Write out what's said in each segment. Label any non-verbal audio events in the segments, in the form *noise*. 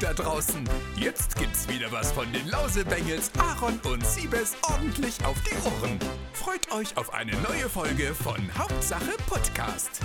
da draußen. Jetzt gibt's wieder was von den Lausebengels, Aaron und Siebes ordentlich auf die Ohren. Freut euch auf eine neue Folge von Hauptsache Podcast.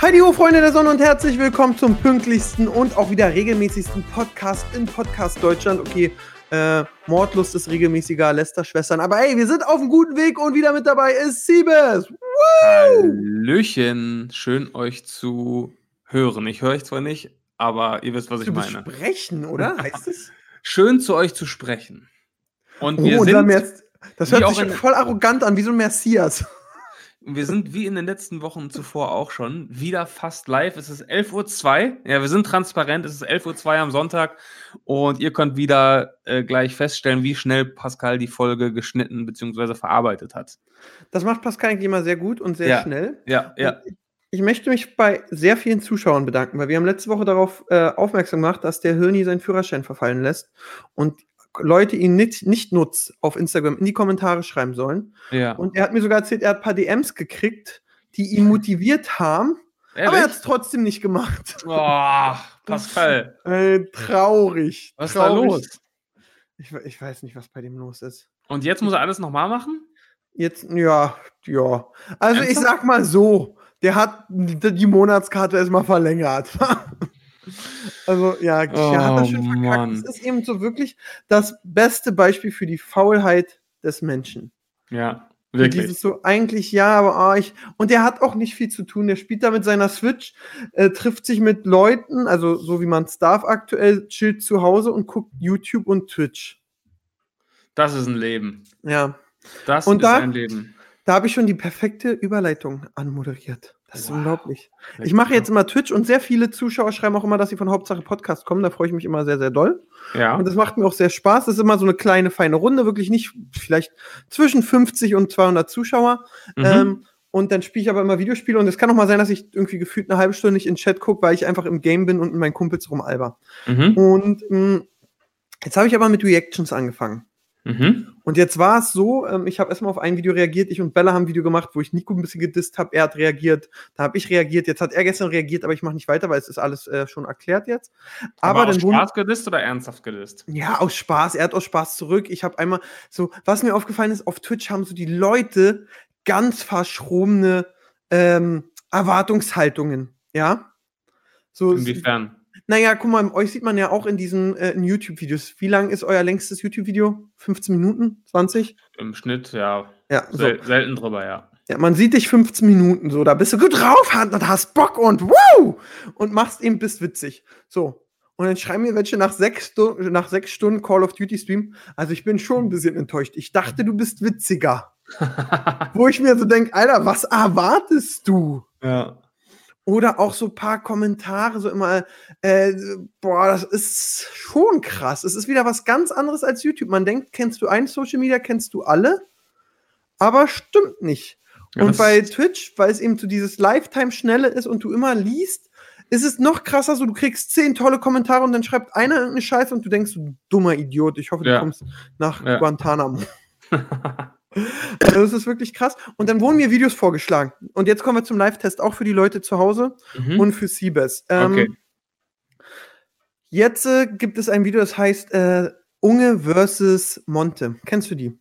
Heidi ho, Freunde der Sonne und herzlich willkommen zum pünktlichsten und auch wieder regelmäßigsten Podcast in Podcast Deutschland. Okay, äh, Mordlust ist regelmäßiger Lester-Schwestern. Aber hey, wir sind auf einem guten Weg und wieder mit dabei ist Siebes. Woo! Hallöchen, schön euch zu hören. Ich höre euch zwar nicht, aber ihr wisst, was ich Zu meine. besprechen, oder? Heißt es? *laughs* Schön zu euch zu sprechen. Und wir Oh, unser sind, Merz- das hört sich in- voll arrogant an, wie so ein Messias. *laughs* wir sind wie in den letzten Wochen zuvor auch schon wieder fast live. Es ist 11.02 Uhr. Ja, wir sind transparent. Es ist 11.02 Uhr am Sonntag. Und ihr könnt wieder äh, gleich feststellen, wie schnell Pascal die Folge geschnitten bzw. verarbeitet hat. Das macht Pascal eigentlich immer sehr gut und sehr Ja. schnell. Ja, ja. Und Ich möchte mich bei sehr vielen Zuschauern bedanken, weil wir haben letzte Woche darauf äh, aufmerksam gemacht, dass der Hirni seinen Führerschein verfallen lässt und Leute ihn nicht, nicht nutzt auf Instagram in die Kommentare schreiben sollen. ja. Und er hat mir sogar erzählt, er hat ein paar DMs gekriegt, die ihn motiviert haben, aber er hat Ehrlich? es trotzdem nicht gemacht. Oh, Pascal. *laughs* Äh, traurig. Was ist da traurig. los? Ich, ich weiß nicht, was bei dem los ist. Und jetzt muss er alles nochmal machen? Jetzt, ja, ja. Also ich Ernsthaft? sag mal so, der hat die Monatskarte erstmal verlängert. *laughs* also ja, der hat das Oh, schon verkackt. Mann. Es ist eben so wirklich das beste Beispiel für die Faulheit des Menschen. Ja, Und wirklich. Dieses so, eigentlich ja, aber ah, ich. Und der hat auch nicht viel zu tun. Der spielt da mit seiner Switch, äh, trifft sich mit Leuten, also so wie man es darf aktuell, chillt zu Hause und guckt YouTube und Twitch. Das ist ein Leben. Ja. Das Und ist da- ein Leben. Da habe ich schon die perfekte Überleitung anmoderiert. Das ist Wow. unglaublich. Ich mache jetzt immer Twitch und sehr viele Zuschauer schreiben auch immer, dass sie von Hauptsache Podcast kommen. Da freue ich mich immer sehr, sehr doll. Ja. Und das macht mir auch sehr Spaß. Das ist immer so eine kleine, feine Runde, wirklich nicht vielleicht zwischen 50 und 200 Zuschauer. Mhm. Ähm, und dann spiele ich aber immer Videospiele. Und es kann auch mal sein, dass ich irgendwie gefühlt eine halbe Stunde nicht in den Chat gucke, weil ich einfach im Game bin und mit meinen Kumpels rumalber. mhm. Und mh, jetzt habe ich aber mit Reactions angefangen. Mhm. Und jetzt war es so, ähm, ich habe erstmal auf ein Video reagiert, ich und Bella haben ein Video gemacht, wo ich Nico ein bisschen gedisst habe, er hat reagiert, da habe ich reagiert, jetzt hat er gestern reagiert, aber ich mache nicht weiter, weil es ist alles äh, schon erklärt jetzt. Aber, Aber, aus Spaß gedisst oder ernsthaft gedisst? ja, aus Spaß, er hat aus Spaß zurück. Ich habe einmal so, was mir aufgefallen ist, auf Twitch haben so die Leute ganz verschrobene ähm, Erwartungshaltungen, ja? So, Inwiefern? Naja, guck mal, euch sieht man ja auch in diesen äh, YouTube-Videos. Wie lang ist euer längstes YouTube-Video? 15 Minuten? 20? Im Schnitt, ja. Ja, so. Sel selten drüber, ja. Ja, man sieht dich 15 Minuten so, da bist du gut drauf und hast Bock und wow! Und machst eben, bist witzig. So. Und dann schreiben mir welche nach sechs, nach sechs Stunden Call of Duty Stream. Also ich bin schon ein bisschen enttäuscht. Ich dachte, du bist witziger. *laughs* Wo ich mir so denke, Alter, was erwartest du? ja. Oder auch so ein paar Kommentare, so immer, äh, boah, das ist schon krass. Es ist wieder was ganz anderes als YouTube. Man denkt, kennst du ein Social Media, kennst du alle, aber stimmt nicht. Ja, und bei Twitch, weil es eben so dieses Lifetime-Schnelle ist und du immer liest, ist es noch krasser, so du kriegst zehn tolle Kommentare und dann schreibt einer irgendeine Scheiße und du denkst, du dummer Idiot, ich hoffe, du Ja. kommst nach Ja. Guantanamo. *laughs* *laughs* Also das ist wirklich krass. Und dann wurden mir Videos vorgeschlagen. Und jetzt kommen wir zum Live-Test, auch für die Leute zu Hause mhm. und für Siebes. Ähm, Okay. Jetzt äh, gibt es ein Video, das heißt äh, Unge versus Monte. Kennst du die?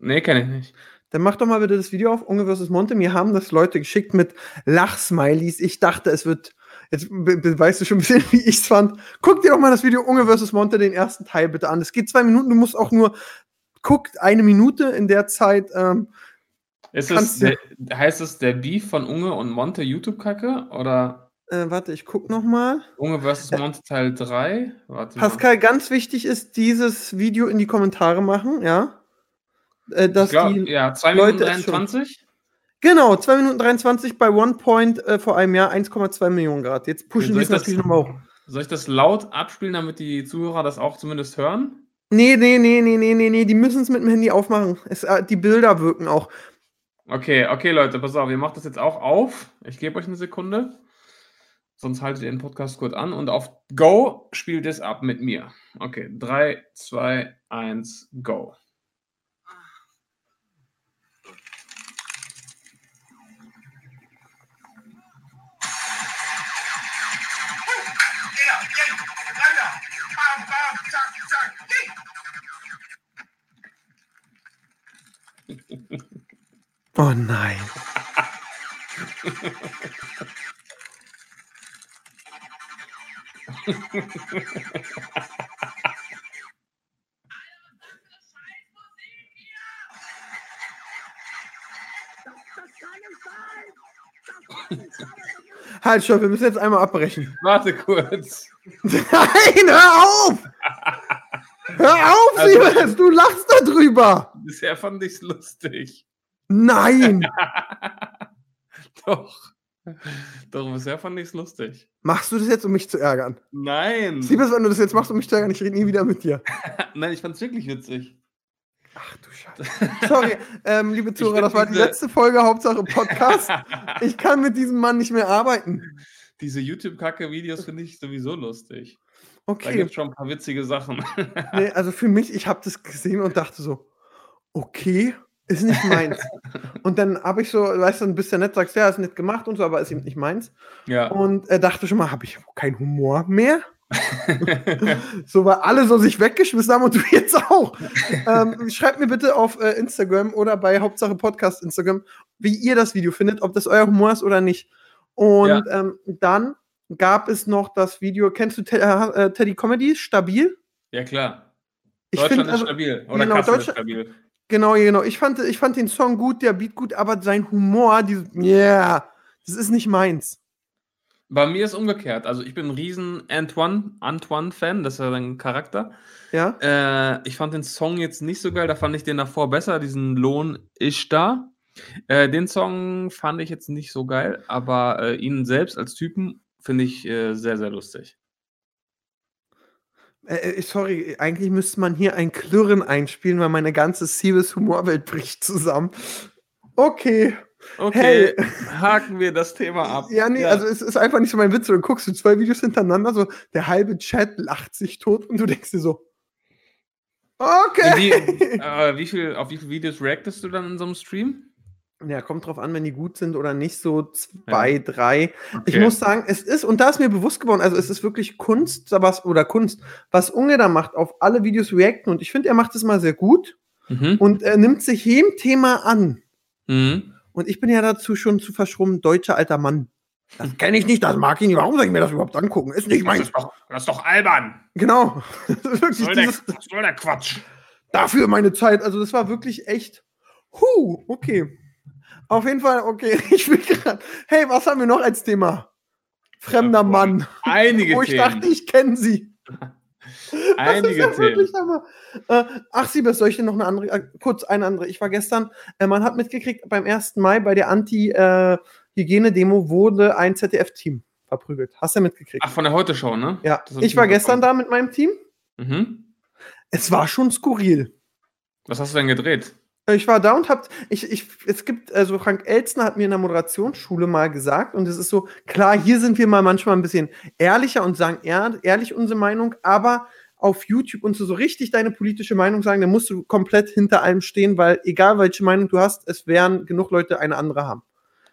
Nee, kenne ich nicht. Dann mach doch mal bitte das Video auf, Unge versus Monte. Mir haben das Leute geschickt mit Lachsmileys. Ich dachte, es wird. Jetzt weißt du schon ein bisschen, wie ich es fand. Guck dir doch mal das Video Unge versus Monte, den ersten Teil bitte an. Es geht zwei Minuten, du musst auch nur. Guck eine Minute in der Zeit. Ähm, Ist es der, heißt es der Beef von Unge und Monte YouTube-Kacke? Oder äh, warte, ich guck noch mal. Unge vs. Monte Teil 3? Warte Pascal, ganz wichtig ist, dieses Video in die Kommentare machen, ja. Äh, mal. dass glaub, die, ja, 2 Leute Minuten es schon- 23? genau, 2 Minuten 23 bei OnePoint äh, vor einem Jahr 1,2 Millionen Grad. Jetzt pushen die es das- natürlich nochmal hoch. Soll ich das laut abspielen, damit die Zuhörer das auch zumindest hören? Nee, nee, nee, nee, nee, nee, nee, die müssen es mit dem Handy aufmachen. Es, äh, die Bilder wirken auch. Okay, okay, Leute, pass auf, ihr macht das jetzt auch auf. Ich gebe euch eine Sekunde. Sonst haltet ihr den Podcast kurz an und auf Go spielt es ab mit mir. Okay, 3, 2, 1, Go. Oh nein. Halt, stopp, wir müssen jetzt einmal abbrechen. Warte kurz. *laughs* Nein, hör auf! Hör auf, Also- Siemens, du lachst darüber! Bisher fand ich es lustig. Nein! *laughs* Doch. Doch, bisher fand ich es lustig. Machst du das jetzt, um mich zu ärgern? Nein. Siebes, wenn du das jetzt machst, um mich zu ärgern, ich rede nie wieder mit dir. *laughs* Nein, ich fand es wirklich witzig. Ach du Scheiße. Sorry, ähm, liebe *laughs* Zuhörer, das war die letzte Folge, Hauptsache Podcast. Ich kann mit diesem Mann nicht mehr arbeiten. Diese YouTube-Kacke-Videos finde ich sowieso lustig. Da Okay, gibt es schon ein paar witzige Sachen. nee, also für mich, ich habe das gesehen und dachte so, okay, ist nicht meins. und dann habe ich so, weißt du, ein bisschen nett, sagst, ja, ist nett gemacht und so, aber ist eben nicht meins. ja. Und äh, dachte schon mal, habe ich keinen Humor mehr? *laughs* So, weil alle so sich weggeschmissen haben und du jetzt auch. ähm, schreibt mir bitte auf äh, Instagram oder bei Hauptsache Podcast Instagram, wie ihr das Video findet, ob das euer Humor ist oder nicht. Und ähm, dann gab es noch das Video, kennst du Te äh, Teddy Comedy? Stabil? ja, klar. Ich Deutschland find, ist also, stabil. Oder genau, Kassel ist Deutschland- stabil. Genau, genau. Ich fand, ich fand den Song gut, der Beat gut, aber sein Humor, dieses, yeah, das ist nicht meins. Bei mir ist umgekehrt. Also ich bin ein riesen Antoine, Antoine-Fan, das ist ja sein Charakter. Ja? Äh, ich fand den Song jetzt nicht so geil, da fand ich den davor besser, diesen Lohn ist da. Äh, den Song fand ich jetzt nicht so geil, aber äh, ihn selbst als Typen finde ich äh, sehr, sehr lustig. Äh, äh, sorry, eigentlich müsste man hier ein Klirren einspielen, weil meine ganze Siebes Humorwelt bricht zusammen. Okay. Okay, haken wir das Thema ab. Ja, nee, also es ist einfach nicht so mein Witz. Du guckst du zwei Videos hintereinander, so der halbe Chat lacht sich tot und du denkst dir so, okay. wie, *laughs* äh, wie viel, auf wie viele Videos reactest du dann in so einem Stream? Ja, kommt drauf an, wenn die gut sind oder nicht, so zwei, drei. Ich Okay. muss sagen, es ist, und da ist mir bewusst geworden, also es ist wirklich Kunst, was, oder Kunst, was Unge da macht, auf alle Videos reacten. Und ich finde, er macht es mal sehr gut Mhm. und er nimmt sich jedem Thema an. Mhm. Und ich bin ja dazu schon zu verschrummen, deutscher alter Mann. Das kenne ich nicht, das mag ich nicht. Warum soll ich mir das überhaupt angucken? Ist nicht Das meins. ist, doch, das ist doch albern. Genau. *laughs* Das ist Was wirklich soll, der, was soll der Quatsch? dafür meine Zeit. Also das war wirklich echt. Huh, okay. Auf jeden Fall, okay. *laughs* Ich bin gerade. Hey, was haben wir noch als Thema? Fremder Ja, boah. Mann. Einige Wo ich Themen. dachte, ich kenne sie. Einige *laughs* das ist ja Themen. Äh, ach, Siebes, soll ich dir noch eine andere, äh, kurz eine andere. Ich war gestern, äh, man hat mitgekriegt, beim 1. Mai bei der Anti-Hygiene-Demo wurde ein ZDF-Team verprügelt. Hast du mitgekriegt? Ach, von der Heute-Show, ne? ja, ich war gestern da mit meinem Team. Mhm. Es war schon skurril. Was hast du denn gedreht? Ich war da und hab, ich, ich, es gibt, also Frank Elzner hat mir in der Moderationsschule mal gesagt, und es ist so, klar, hier sind wir mal manchmal ein bisschen ehrlicher und sagen ehr, ehrlich unsere Meinung, aber auf YouTube und so, so richtig deine politische Meinung sagen, dann musst du komplett hinter allem stehen, weil egal welche Meinung du hast, es werden genug Leute eine andere haben.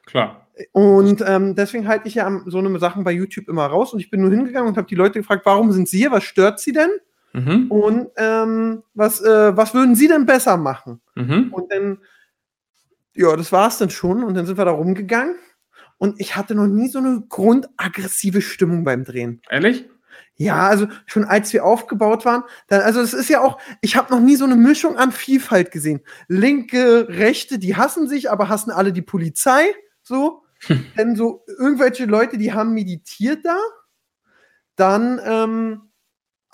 Klar. Und ähm, deswegen halte ich ja so eine Sachen bei YouTube immer raus und ich bin nur hingegangen und habe die Leute gefragt, warum sind sie hier, was stört sie denn? Mhm. Und ähm, was, äh, was würden sie denn besser machen? Mhm. Und dann, ja, das war es dann schon. Und dann sind wir da rumgegangen. Und ich hatte noch nie so eine grundaggressive Stimmung beim Drehen. Ehrlich? Ja, also schon als wir aufgebaut waren, dann, also es ist ja auch, ich habe noch nie so eine Mischung an Vielfalt gesehen. Linke, Rechte, die hassen sich, aber hassen alle die Polizei. So. Denn so irgendwelche Leute, die haben meditiert da. Dann ähm,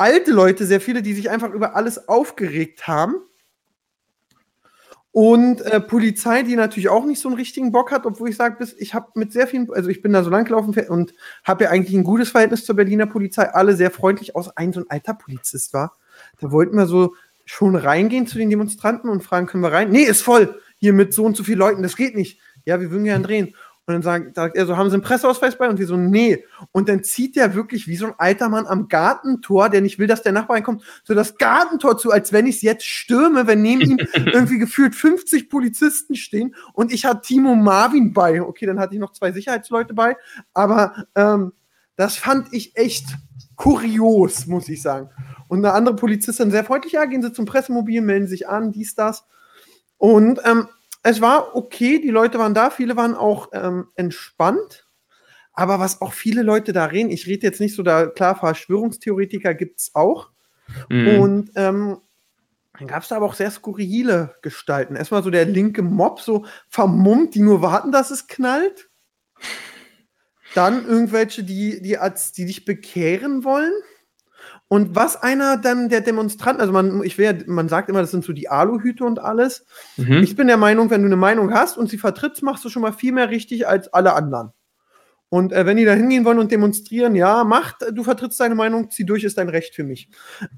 alte Leute, sehr viele, die sich einfach über alles aufgeregt haben. Und äh, Polizei, die natürlich auch nicht so einen richtigen Bock hat, obwohl ich sage, ich habe mit sehr vielen, also ich bin da so lang gelaufen und habe ja eigentlich ein gutes Verhältnis zur Berliner Polizei, alle sehr freundlich, außer ein so ein alter Polizist war. Da wollten wir so schon reingehen zu den Demonstranten und fragen, können wir rein? Nee, ist voll, hier mit so und so vielen Leuten, das geht nicht. Ja, wir würden gerne drehen. Und dann sagt, sagt er so, haben Sie einen Presseausweis bei? Und wir so, nee. Und dann zieht der wirklich wie so ein alter Mann am Gartentor, der nicht will, dass der Nachbar reinkommt, so das Gartentor zu, als wenn ich es jetzt stürme, wenn neben ihm *laughs* irgendwie gefühlt 50 Polizisten stehen und ich hatte Timo Marvin bei. Okay, dann hatte ich noch zwei Sicherheitsleute bei, aber ähm, das fand ich echt kurios, muss ich sagen. Und eine andere Polizistin sehr freundlich, ja, gehen Sie zum Pressemobil, melden sich an, dies, das. Und ähm, es war okay, die Leute waren da, viele waren auch ähm, entspannt. Aber was auch viele Leute da reden, ich rede jetzt nicht so da, klar, Verschwörungstheoretiker gibt es auch. Mhm. Und ähm, dann gab es da aber auch sehr skurrile Gestalten. Erstmal so der linke Mob, so vermummt, die nur warten, dass es knallt. Dann irgendwelche, die, die, als, die dich bekehren wollen. Und was einer dann der Demonstranten, also man, ich will, man sagt immer, das sind so die Aluhüte und alles. Mhm. Ich bin der Meinung, wenn du eine Meinung hast und sie vertrittst, machst du schon mal viel mehr richtig als alle anderen. Und äh, wenn die da hingehen wollen und demonstrieren, ja, macht, du vertrittst deine Meinung, zieh durch, ist dein Recht für mich.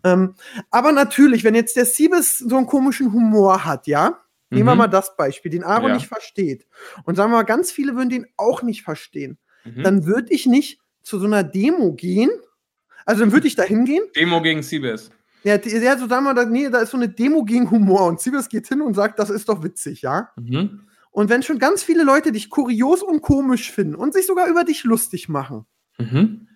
Ähm, aber natürlich, wenn jetzt der Siebes so einen komischen Humor hat, ja, mhm. nehmen wir mhm. mal das Beispiel, den Aaron ja. nicht versteht. Und sagen wir mal, ganz viele würden den auch nicht verstehen. Mhm. Dann würde ich nicht zu so einer Demo gehen. Also dann würde ich da hingehen. Demo gegen Siebes. Ja, ja, so sagen wir, da, nee, da ist so eine Demo gegen Humor und Siebes geht hin und sagt, das ist doch witzig, ja. Mhm. Und wenn schon ganz viele Leute dich kurios und komisch finden und sich sogar über dich lustig machen, mhm.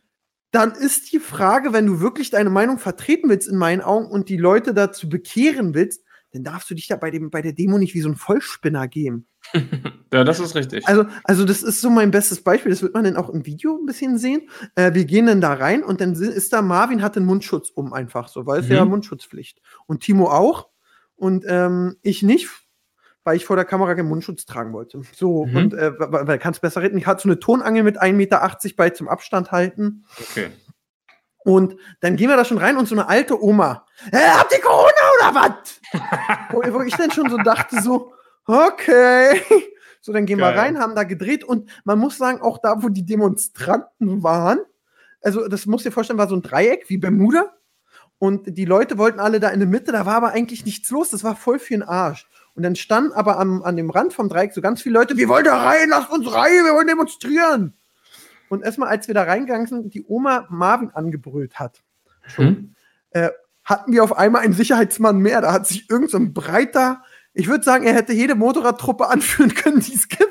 dann ist die Frage, wenn du wirklich deine Meinung vertreten willst, in meinen Augen, und die Leute dazu bekehren willst, dann darfst du dich da bei, dem, bei der Demo nicht wie so ein Vollspinner geben. *laughs* ja, das ist richtig. Also, also, das ist so mein bestes Beispiel. Das wird man dann auch im Video ein bisschen sehen. Äh, wir gehen dann da rein und dann ist da Marvin hat den Mundschutz um einfach so, weil es mhm. ja Mundschutzpflicht. Und Timo auch. Und ähm, ich nicht, weil ich vor der Kamera keinen Mundschutz tragen wollte. So, mhm. und äh, weil kannst besser reden. Ich hatte so eine Tonangel mit 1,80 Meter bei zum Abstand halten. Okay. Und dann gehen wir da schon rein und so eine alte Oma. Hey, habt ihr Corona oder was? *laughs* wo, wo, ich dann schon so dachte, so, okay. So, dann gehen Geil. wir rein, haben da gedreht und man muss sagen, auch da, wo die Demonstranten waren, also das muss dir vorstellen, war so ein Dreieck wie Bermuda. Und die Leute wollten alle da in der Mitte, da war aber eigentlich nichts los, das war voll für den Arsch. Und dann standen aber am, an dem Rand vom Dreieck so ganz viele Leute, wir wollen da rein, lasst uns rein, wir wollen demonstrieren. Und erstmal, als wir da reingegangen sind, die Oma Marvin angebrüllt hat, hm? äh, hatten wir auf einmal einen Sicherheitsmann mehr. Da hat sich irgendein so breiter, ich würde sagen, er hätte jede Motorradtruppe anführen können, die es gibt.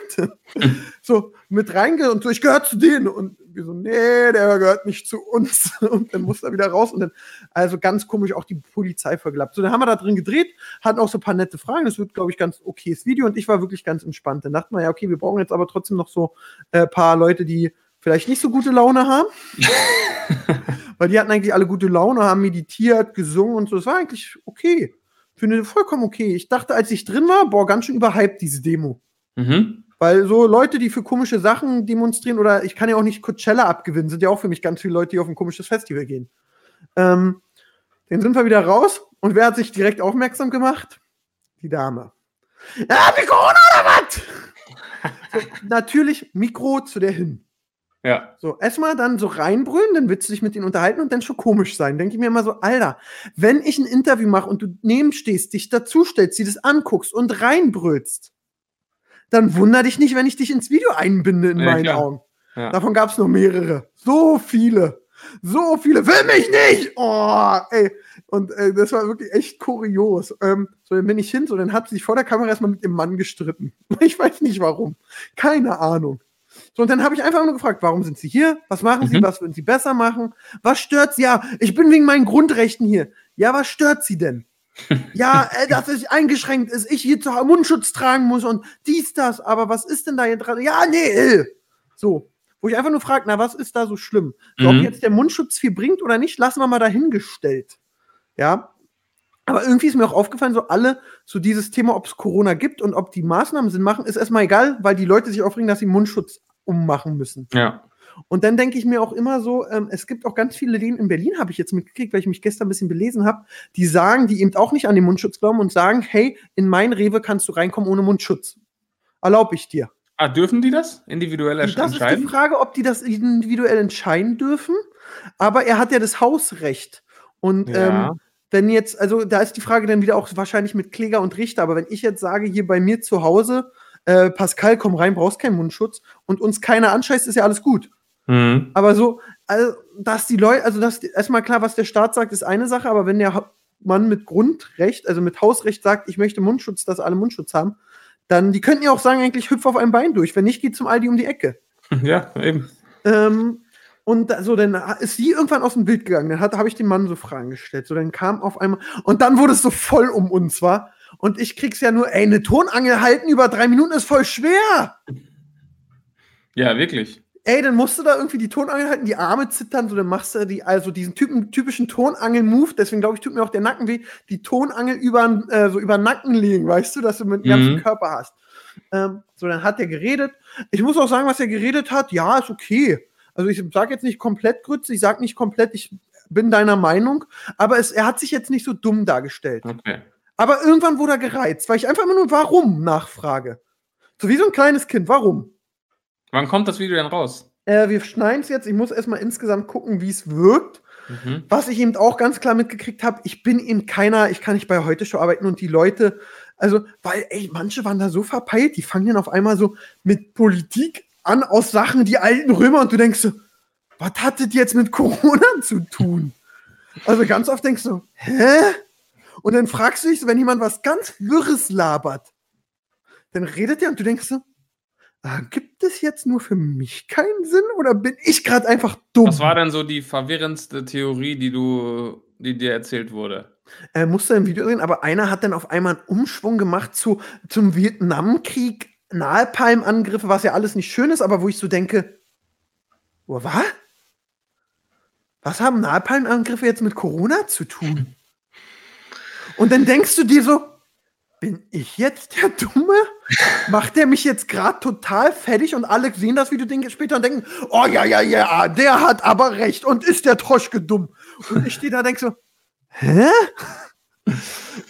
so mit reinge und so, ich gehöre zu denen. Und wir so, nee, der gehört nicht zu uns. *laughs* Und dann muss er wieder raus. Und dann, also ganz komisch, auch die Polizei verglappt. So, dann haben wir da drin gedreht, hatten auch so ein paar nette Fragen. Das wird, glaube ich, ganz okayes Video. Und ich war wirklich ganz entspannt. Dann dachten wir, ja, okay, wir brauchen jetzt aber trotzdem noch so ein äh, paar Leute, die vielleicht nicht so gute Laune haben. *laughs* Weil die hatten eigentlich alle gute Laune, haben meditiert, gesungen und so. Das war eigentlich okay finde vollkommen okay. Ich dachte, als ich drin war, boah, ganz schön überhyped, diese Demo. Mhm. Weil so Leute, die für komische Sachen demonstrieren, oder ich kann ja auch nicht Coachella abgewinnen, sind ja auch für mich ganz viele Leute, die auf ein komisches Festival gehen. Ähm, dann sind wir wieder raus und wer hat sich direkt aufmerksam gemacht? Die Dame. Ja, wie Corona oder was? *laughs* so, natürlich Mikro zu der hin. Ja. So, erstmal dann so reinbrüllen, dann willst du dich mit ihnen unterhalten und dann schon komisch sein. Denke ich mir immer so, Alter, wenn ich ein Interview mache und du neben stehst, dich dazustellst, sie das anguckst und reinbrüllst, dann wunder dich nicht, wenn ich dich ins Video einbinde in ja, meinen klar. Augen. Ja. Davon gab es noch mehrere. So viele. So viele. Will mich nicht! Oh, ey. Und äh, das war wirklich echt kurios. Ähm, so, dann bin ich hin, so, dann hat sie sich vor der Kamera erstmal mit dem Mann gestritten. *laughs* Ich weiß nicht warum. Keine Ahnung. So, und dann habe ich einfach nur gefragt, warum sind Sie hier? Was machen Sie? Mhm. Was würden Sie besser machen? Was stört Sie? Ja, ich bin wegen meinen Grundrechten hier. Ja, was stört Sie denn? *laughs* ja, äh, dass es eingeschränkt ist, ich hier zu Mundschutz tragen muss und dies, das. Aber was ist denn da jetzt dran? Ja, nee. Äh. So. Wo ich einfach nur frage, na, was ist da so schlimm? So, mhm. Ob jetzt der Mundschutz viel bringt oder nicht, lassen wir mal dahingestellt. Ja. Aber irgendwie ist mir auch aufgefallen, so alle, so dieses Thema, ob es Corona gibt und ob die Maßnahmen Sinn machen, ist erstmal egal, weil die Leute sich aufregen, dass sie Mundschutz ummachen müssen. Ja. Und dann denke ich mir auch immer so, ähm, es gibt auch ganz viele Läden in Berlin, habe ich jetzt mitgekriegt, weil ich mich gestern ein bisschen belesen habe, die sagen, die eben auch nicht an den Mundschutz glauben und sagen, hey, in mein Rewe kannst du reinkommen ohne Mundschutz. Erlaube ich dir. Ah, dürfen die das individuell entscheiden? Das ist die Frage, ob die das individuell entscheiden dürfen. Aber er hat ja das Hausrecht. Und ja. ähm, wenn jetzt, also da ist die Frage dann wieder auch wahrscheinlich mit Kläger und Richter, aber wenn ich jetzt sage, hier bei mir zu Hause, äh, Pascal, komm rein, brauchst keinen Mundschutz und uns keiner anscheißt, ist ja alles gut. Mhm. Aber so, also, dass die Leute, also das erstmal klar, was der Staat sagt, ist eine Sache, aber wenn der Mann mit Grundrecht, also mit Hausrecht sagt, ich möchte Mundschutz, dass alle Mundschutz haben, dann, die könnten ja auch sagen, eigentlich hüpf auf einem Bein durch. Wenn nicht, geht zum Aldi um die Ecke. *laughs* Ja, eben. Ähm, Und so, dann ist sie irgendwann aus dem Bild gegangen. Dann habe ich dem Mann so Fragen gestellt. So, dann kam auf einmal, und dann wurde es so voll um uns, war. Und ich krieg's ja nur, ey, eine Tonangel halten über drei Minuten ist voll schwer. Ja, wirklich. Ey, dann musst du da irgendwie die Tonangel halten, die Arme zittern, so dann machst du die, also diesen Typen, typischen Tonangel-Move, deswegen glaube ich, tut mir auch der Nacken weh, die Tonangel über, äh, so über den Nacken legen, weißt du, dass du mit dem ganzen Mhm. Körper hast. Ähm, so, dann hat er geredet. Ich muss auch sagen, was er geredet hat, ja, ist okay. Also ich sage jetzt nicht komplett Grütze, ich sage nicht komplett, ich bin deiner Meinung, aber es, er hat sich jetzt nicht so dumm dargestellt. Okay. Aber irgendwann wurde er gereizt, weil ich einfach immer nur warum nachfrage. So wie so ein kleines Kind, warum? Wann kommt das Video denn raus? Äh, wir schneiden es jetzt. Ich muss erstmal insgesamt gucken, wie es wirkt. Mhm. Was ich eben auch ganz klar mitgekriegt habe, ich bin eben keiner, ich kann nicht bei heute Show arbeiten und die Leute, also, weil, ey, manche waren da so verpeilt, die fangen dann auf einmal so mit Politik an aus Sachen, die alten Römer und du denkst so, was hat das jetzt mit Corona zu tun? Also ganz oft denkst du, hä? Und dann fragst du dich, wenn jemand was ganz Wirres labert, dann redet der und du denkst so, ah, gibt es jetzt nur für mich keinen Sinn oder bin ich gerade einfach dumm? Was war denn so die verwirrendste Theorie, die du, die dir erzählt wurde? äh, musste im Video sehen, aber einer hat dann auf einmal einen Umschwung gemacht zu, zum Vietnamkrieg, Napalm-Angriffe, was ja alles nicht schön ist, aber wo ich so denke, was? Was haben Napalm-Angriffe jetzt mit Corona zu tun? Und dann denkst du dir so, bin ich jetzt der Dumme? Macht der mich jetzt gerade total fertig und alle sehen das Video später und denken, oh ja, ja, ja, der hat aber recht und ist der Troschke dumm. Und ich stehe da und denke so, hä?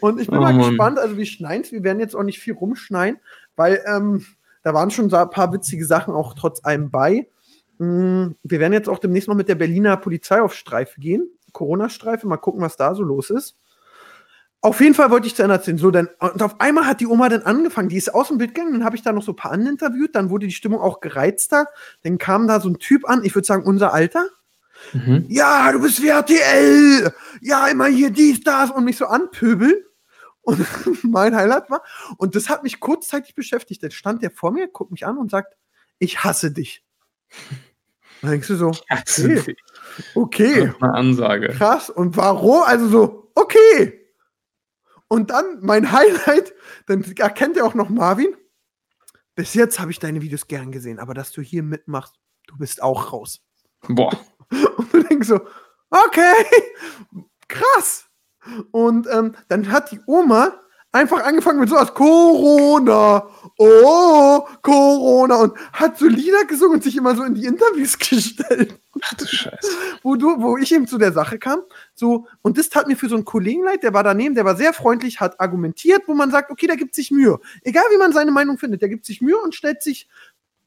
Und ich bin Oh mal Mann. gespannt, also wir schneiden Wir werden jetzt auch nicht viel rumschneiden, weil ähm, da waren schon ein paar witzige Sachen auch trotz allem bei. Mm, Wir werden jetzt auch demnächst noch mit der Berliner Polizei auf Streife gehen. Corona-Streife, mal gucken, was da so los ist. Auf jeden Fall wollte ich zu erzählen. So, dann, und auf einmal hat die Oma dann angefangen, die ist aus dem Bild gegangen, dann habe ich da noch so ein paar andere interviewt, dann wurde die Stimmung auch gereizter. Dann kam da so ein Typ an, ich würde sagen, unser Alter. Mhm. Ja, du bist WRTL! Ja, immer hier dies, das und mich so anpöbeln. Und *laughs* mein Highlight war, und das hat mich kurzzeitig beschäftigt. Dann stand der vor mir, guckt mich an und sagt, ich hasse dich. *laughs* Dann denkst du so, okay, okay, Eine Ansage. krass. Und warum? Also so, okay. Und dann mein Highlight, dann erkennt er auch noch Marvin. Bis jetzt habe ich deine Videos gern gesehen, aber dass du hier mitmachst, du bist auch raus. Boah. *laughs* Und du denkst so, okay, krass. Und ähm, dann hat die Oma einfach angefangen mit sowas, Corona, oh, Corona, und hat so Lieder gesungen und sich immer so in die Interviews *laughs* gestellt Ach du Scheiße. wo du, wo ich eben zu der Sache kam, so, und das tat mir für so einen Kollegen leid, der war daneben, der war sehr freundlich, hat argumentiert, wo man sagt, okay, der gibt sich Mühe. Egal wie man seine Meinung findet, der gibt sich Mühe und stellt sich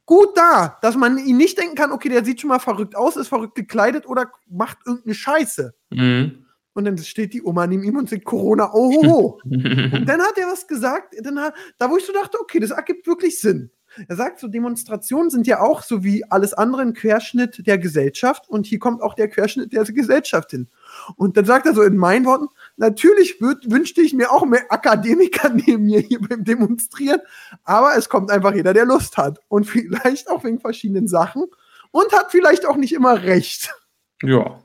gut dar, dass man ihn nicht denken kann, okay, der sieht schon mal verrückt aus, ist verrückt gekleidet oder macht irgendeine Scheiße. Mhm. Und dann steht die Oma neben ihm und sagt Corona, oh, ho, ho. *laughs* Und dann hat er was gesagt, dann hat, da wo ich so dachte, okay, das ergibt wirklich Sinn. Er sagt, so Demonstrationen sind ja auch so wie alles andere ein Querschnitt der Gesellschaft und hier kommt auch der Querschnitt der Gesellschaft hin. Und dann sagt er so in meinen Worten, natürlich würd, wünschte ich mir auch mehr Akademiker *laughs* neben mir hier beim Demonstrieren, aber es kommt einfach jeder, der Lust hat und *laughs* vielleicht auch wegen verschiedenen Sachen und hat vielleicht auch nicht immer recht. ja.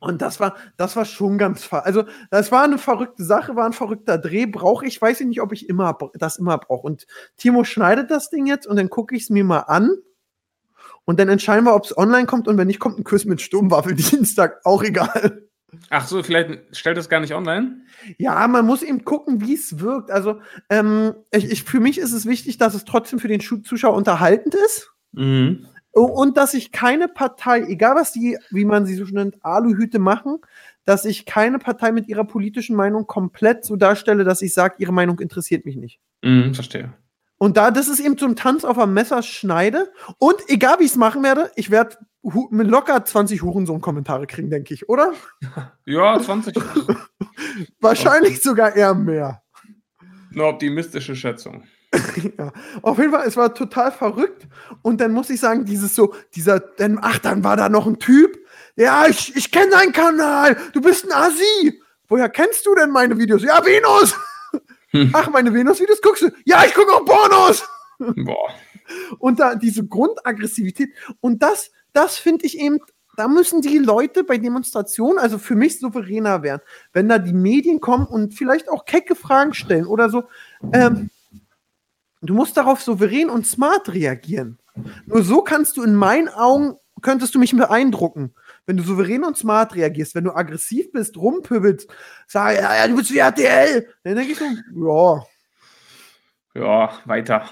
Und das war, das war schon ganz, ver also das war eine verrückte Sache, war ein verrückter Dreh. Brauche ich, weiß ich nicht, ob ich immer das immer brauche. Und Timo schneidet das Ding jetzt und dann gucke ich es mir mal an. Und dann entscheiden wir, ob es online kommt und wenn nicht, kommt ein Kuss mit Sturmwaffel *laughs* Dienstag. Auch egal. Ach so, vielleicht stellt es gar nicht online? Ja, man muss eben gucken, wie es wirkt. Also ähm, ich, ich, für mich ist es wichtig, dass es trotzdem für den Zuschauer unterhaltend ist. Mhm. Und dass ich keine Partei, egal was die, wie man sie so schon nennt, Aluhüte machen, dass ich keine Partei mit ihrer politischen Meinung komplett so darstelle, dass ich sage, ihre Meinung interessiert mich nicht. Mhm, verstehe. Und da, das ist eben zum Tanz auf einem Messer schneide. Und egal wie ich es machen werde, ich werde locker 20 Hurensohn-Kommentare kriegen, denke ich, oder? *laughs* Ja, 20. *laughs* Wahrscheinlich sogar eher mehr. Eine optimistische Schätzung. *laughs* ja. Auf jeden Fall, es war total verrückt. Und dann muss ich sagen, dieses so, dieser, dann, ach, dann war da noch ein Typ. Ja, ich, ich kenne deinen Kanal. Du bist ein Asi. Woher kennst du denn meine Videos? Ja, Venus. Hm. Ach, meine Venus-Videos guckst du? Ja, ich gucke auch Pornos. Boah. Und da diese Grundaggressivität. Und das, das finde ich eben, da müssen die Leute bei Demonstrationen, also für mich souveräner werden. Wenn da die Medien kommen und vielleicht auch kecke Fragen stellen oder so, ähm, du musst darauf souverän und smart reagieren. Nur so kannst du in meinen Augen, könntest du mich beeindrucken. Wenn du souverän und smart reagierst, wenn du aggressiv bist, rumpübelst, sag, ja, ja, du bist wie RTL, dann denke ich so, ja, Ja, weiter.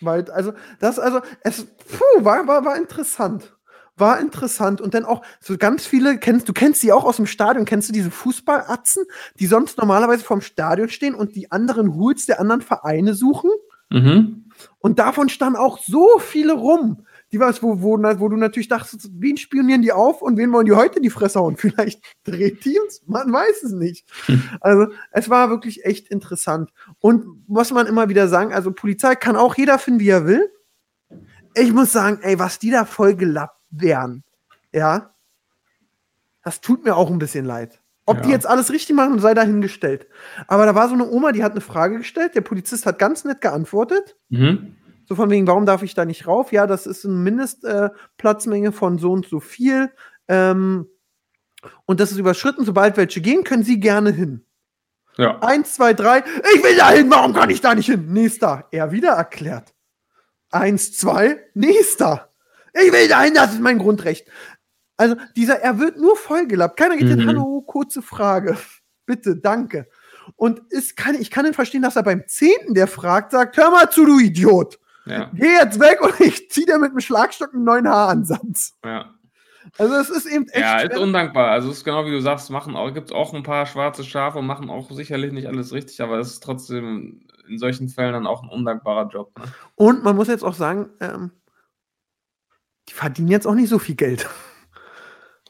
weil, also, das, also, es puh, war, war, war interessant. War interessant. Und dann auch so ganz viele, kennst, du kennst die auch aus dem Stadion, kennst du diese Fußballatzen, die sonst normalerweise vorm Stadion stehen und die anderen Hools der anderen Vereine suchen? Mhm. Und davon standen auch so viele rum. Die war es, wo, wo, wo du natürlich dachtest, wen spionieren die auf und wen wollen die heute in die Fresse hauen? *laughs* Vielleicht Drehteams? Man weiß es nicht. *laughs* Also, es war wirklich echt interessant. Und muss man immer wieder sagen, also Polizei kann auch jeder finden, wie er will. Ich muss sagen, ey, was die da voll gelappt wären, ja, das tut mir auch ein bisschen leid. Ob die Ja. jetzt alles richtig machen, sei dahingestellt. Aber da war so eine Oma, die hat eine Frage gestellt, der Polizist hat ganz nett geantwortet. Mhm. So von wegen, warum darf ich da nicht rauf? Ja, das ist eine Mindestplatzmenge äh, von so und so viel. Ähm, und das ist überschritten. Sobald welche gehen, können Sie gerne hin. Ja. Eins, zwei, drei. Ich will da hin. Warum kann ich da nicht hin? Nächster. Er wieder erklärt. Eins, zwei. Nächster. Ich will da hin. Das ist mein Grundrecht. Also dieser, er wird nur vollgelappt. Keiner geht hin. Mhm. Hallo, kurze Frage. *laughs* Bitte, danke. Und ist, kann, ich kann ihn verstehen, dass er beim Zehnten, der fragt, sagt, hör mal zu, du Idiot. Ja. Geh jetzt weg und *laughs* ich zieh dir mit dem Schlagstock einen neuen Haaransatz. Ja. Also es ist eben echt Ja, ist schwer. undankbar. Also es ist genau wie du sagst, machen auch, gibt auch ein paar schwarze Schafe und machen auch sicherlich nicht alles richtig, aber es ist trotzdem in solchen Fällen dann auch ein undankbarer Job. Ne? Und man muss jetzt auch sagen, ähm, die verdienen jetzt auch nicht so viel Geld.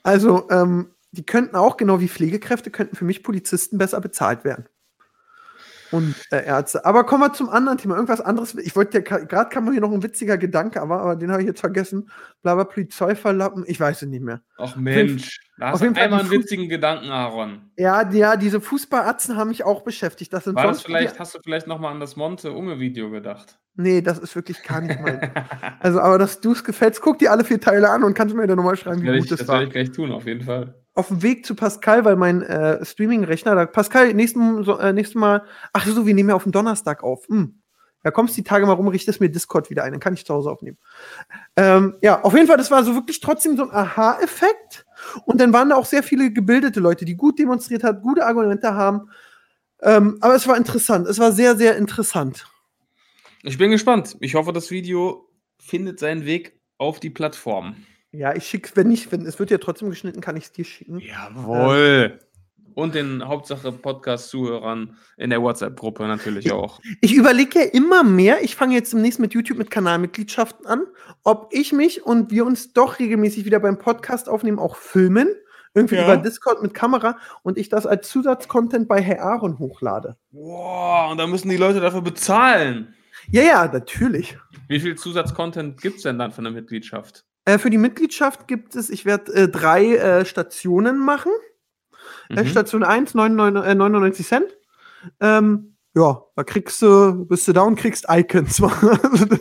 Also, ähm, die könnten auch, genau wie Pflegekräfte, könnten für mich Polizisten besser bezahlt werden. Und äh, Ärzte. Aber kommen wir zum anderen Thema. Irgendwas anderes. Ich wollte ja, gerade kam mir hier noch ein witziger Gedanke, aber, aber den habe ich jetzt vergessen. Blabla Polizei verlappen. Ich weiß es nicht mehr. Ach Mensch, da auf hast du jeden Fall einmal einen Fuß- witzigen Gedanken, Aaron. Ja, die, ja diese Fußballatzen haben mich auch beschäftigt. Das sind War das vielleicht, hast du vielleicht nochmal an das Monte-Unge-Video gedacht? Nee, das ist wirklich gar nicht mein. *laughs* Also, aber dass du es gefällst, guck dir alle vier Teile an und kannst mir dann nochmal schreiben, Das wie werde gut ich, es das war. werde ich gleich tun, auf jeden Fall. Auf dem Weg zu Pascal, weil mein äh, Streaming-Rechner, da, Pascal, nächsten, so, äh, nächstes Mal, ach so, wir nehmen ja auf den Donnerstag auf. Hm. Ja, kommst die Tage mal rum, richtest mir Discord wieder ein, dann kann ich zu Hause aufnehmen. Ähm, ja, auf jeden Fall, das war so wirklich trotzdem so ein Aha-Effekt. Und dann waren da auch sehr viele gebildete Leute, die gut demonstriert haben, gute Argumente haben. Ähm, aber es war interessant. Es war sehr, sehr interessant. Ich bin gespannt. Ich hoffe, das Video findet seinen Weg auf die Plattform. Ja, ich schicke, wenn nicht, wenn es wird ja trotzdem geschnitten, kann ich es dir schicken. Jawohl. Und den Hauptsache Podcast-Zuhörern in der WhatsApp-Gruppe natürlich auch. Ich überlege ja immer mehr, ich fange jetzt demnächst mit YouTube mit Kanalmitgliedschaften an, ob ich mich und wir uns doch regelmäßig wieder beim Podcast aufnehmen, auch filmen, irgendwie Ja. über Discord mit Kamera und ich das als Zusatzcontent bei Herr Aaron hochlade. Wow, und da müssen die Leute dafür bezahlen. Ja, ja, natürlich. Wie viel Zusatzcontent gibt es denn dann für eine Mitgliedschaft? Äh, für die Mitgliedschaft gibt es, ich werde äh, drei äh, Stationen machen. Äh, Mhm. Station 1, 99, äh, 99 Cent. Ähm, ja, da kriegst du, bist du und kriegst Icons.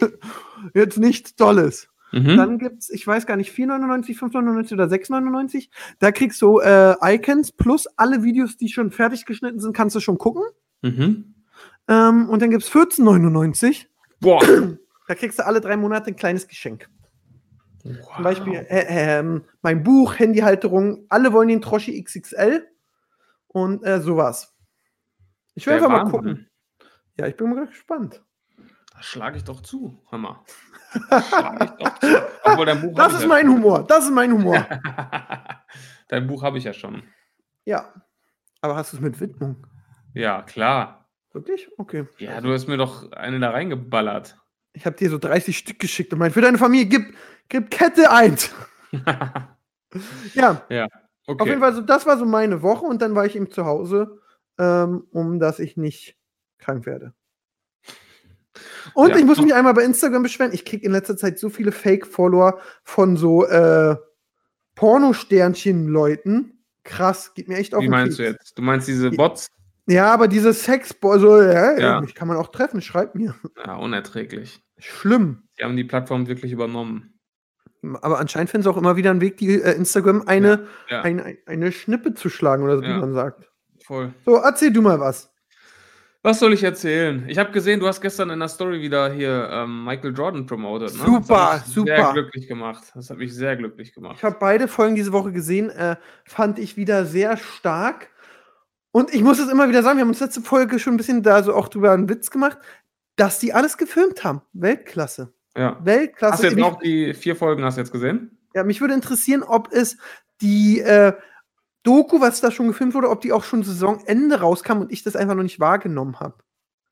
*laughs* Jetzt nichts Tolles. Mhm. Dann gibt's, ich weiß gar nicht, 4,99, 5,99 oder 6,99. Da kriegst du äh, Icons plus alle Videos, die schon fertig geschnitten sind, kannst du schon gucken. Mhm. Ähm, und dann gibt's 14,99. Boah. Da kriegst du alle drei Monate ein kleines Geschenk. Zum Beispiel äh, ähm, mein Buch, Handyhalterung. Alle wollen den Troschi XXL und äh, sowas. Ich will Der einfach mal gucken. Ja, ich bin mal gespannt. Da schlage ich doch zu. Zu. Obwohl, dein Buch Das ist ja mein Humor. Das ist mein Humor. schon. *laughs* dein Buch habe ich ja schon. ja. Aber hast du es mit Widmung? Ja, klar. Wirklich? Okay. Ja, du hast mir doch eine da reingeballert. Ich habe dir so 30 Stück geschickt und meint, für deine Familie gib, gib Kette 1. *laughs* ja, ja, auf okay. jeden Fall, so, das war so meine Woche und dann war ich eben zu Hause, ähm, um dass ich nicht krank werde. Und Ja. ich muss mich einmal bei Instagram beschweren. Ich kriege in letzter Zeit so viele Fake-Follower von so äh, Pornosternchen-Leuten. Krass, geht mir echt auf Wie den meinst du Keks. jetzt? Du meinst diese Bots? Ja, aber diese sex so, ja, Ja. mich kann man auch treffen, schreib mir. Ja, unerträglich. Schlimm. Die haben die Plattform wirklich übernommen. Aber anscheinend finden sie auch immer wieder einen Weg, die äh, Instagram eine, Ja. ein- ein- eine Schnippe zu schlagen oder so, wie Ja. man sagt. Voll. So, erzähl du mal was. Was soll ich erzählen? Ich habe gesehen, du hast gestern in der Story wieder hier ähm, Michael Jordan promoted. Ne? Super, das hat mich super. Sehr glücklich gemacht. Das hat mich sehr glücklich gemacht. Ich habe beide Folgen diese Woche gesehen, äh, fand ich wieder sehr stark. Und ich muss es immer wieder sagen, wir haben uns letzte Folge schon ein bisschen da so auch drüber einen Witz gemacht, dass die alles gefilmt haben. Weltklasse. Ja. Weltklasse. Hast du jetzt auch die vier Folgen hast du jetzt gesehen? Ja, mich würde interessieren, ob es die äh, Doku, was da schon gefilmt wurde, ob die auch schon Saisonende rauskam und ich das einfach noch nicht wahrgenommen habe.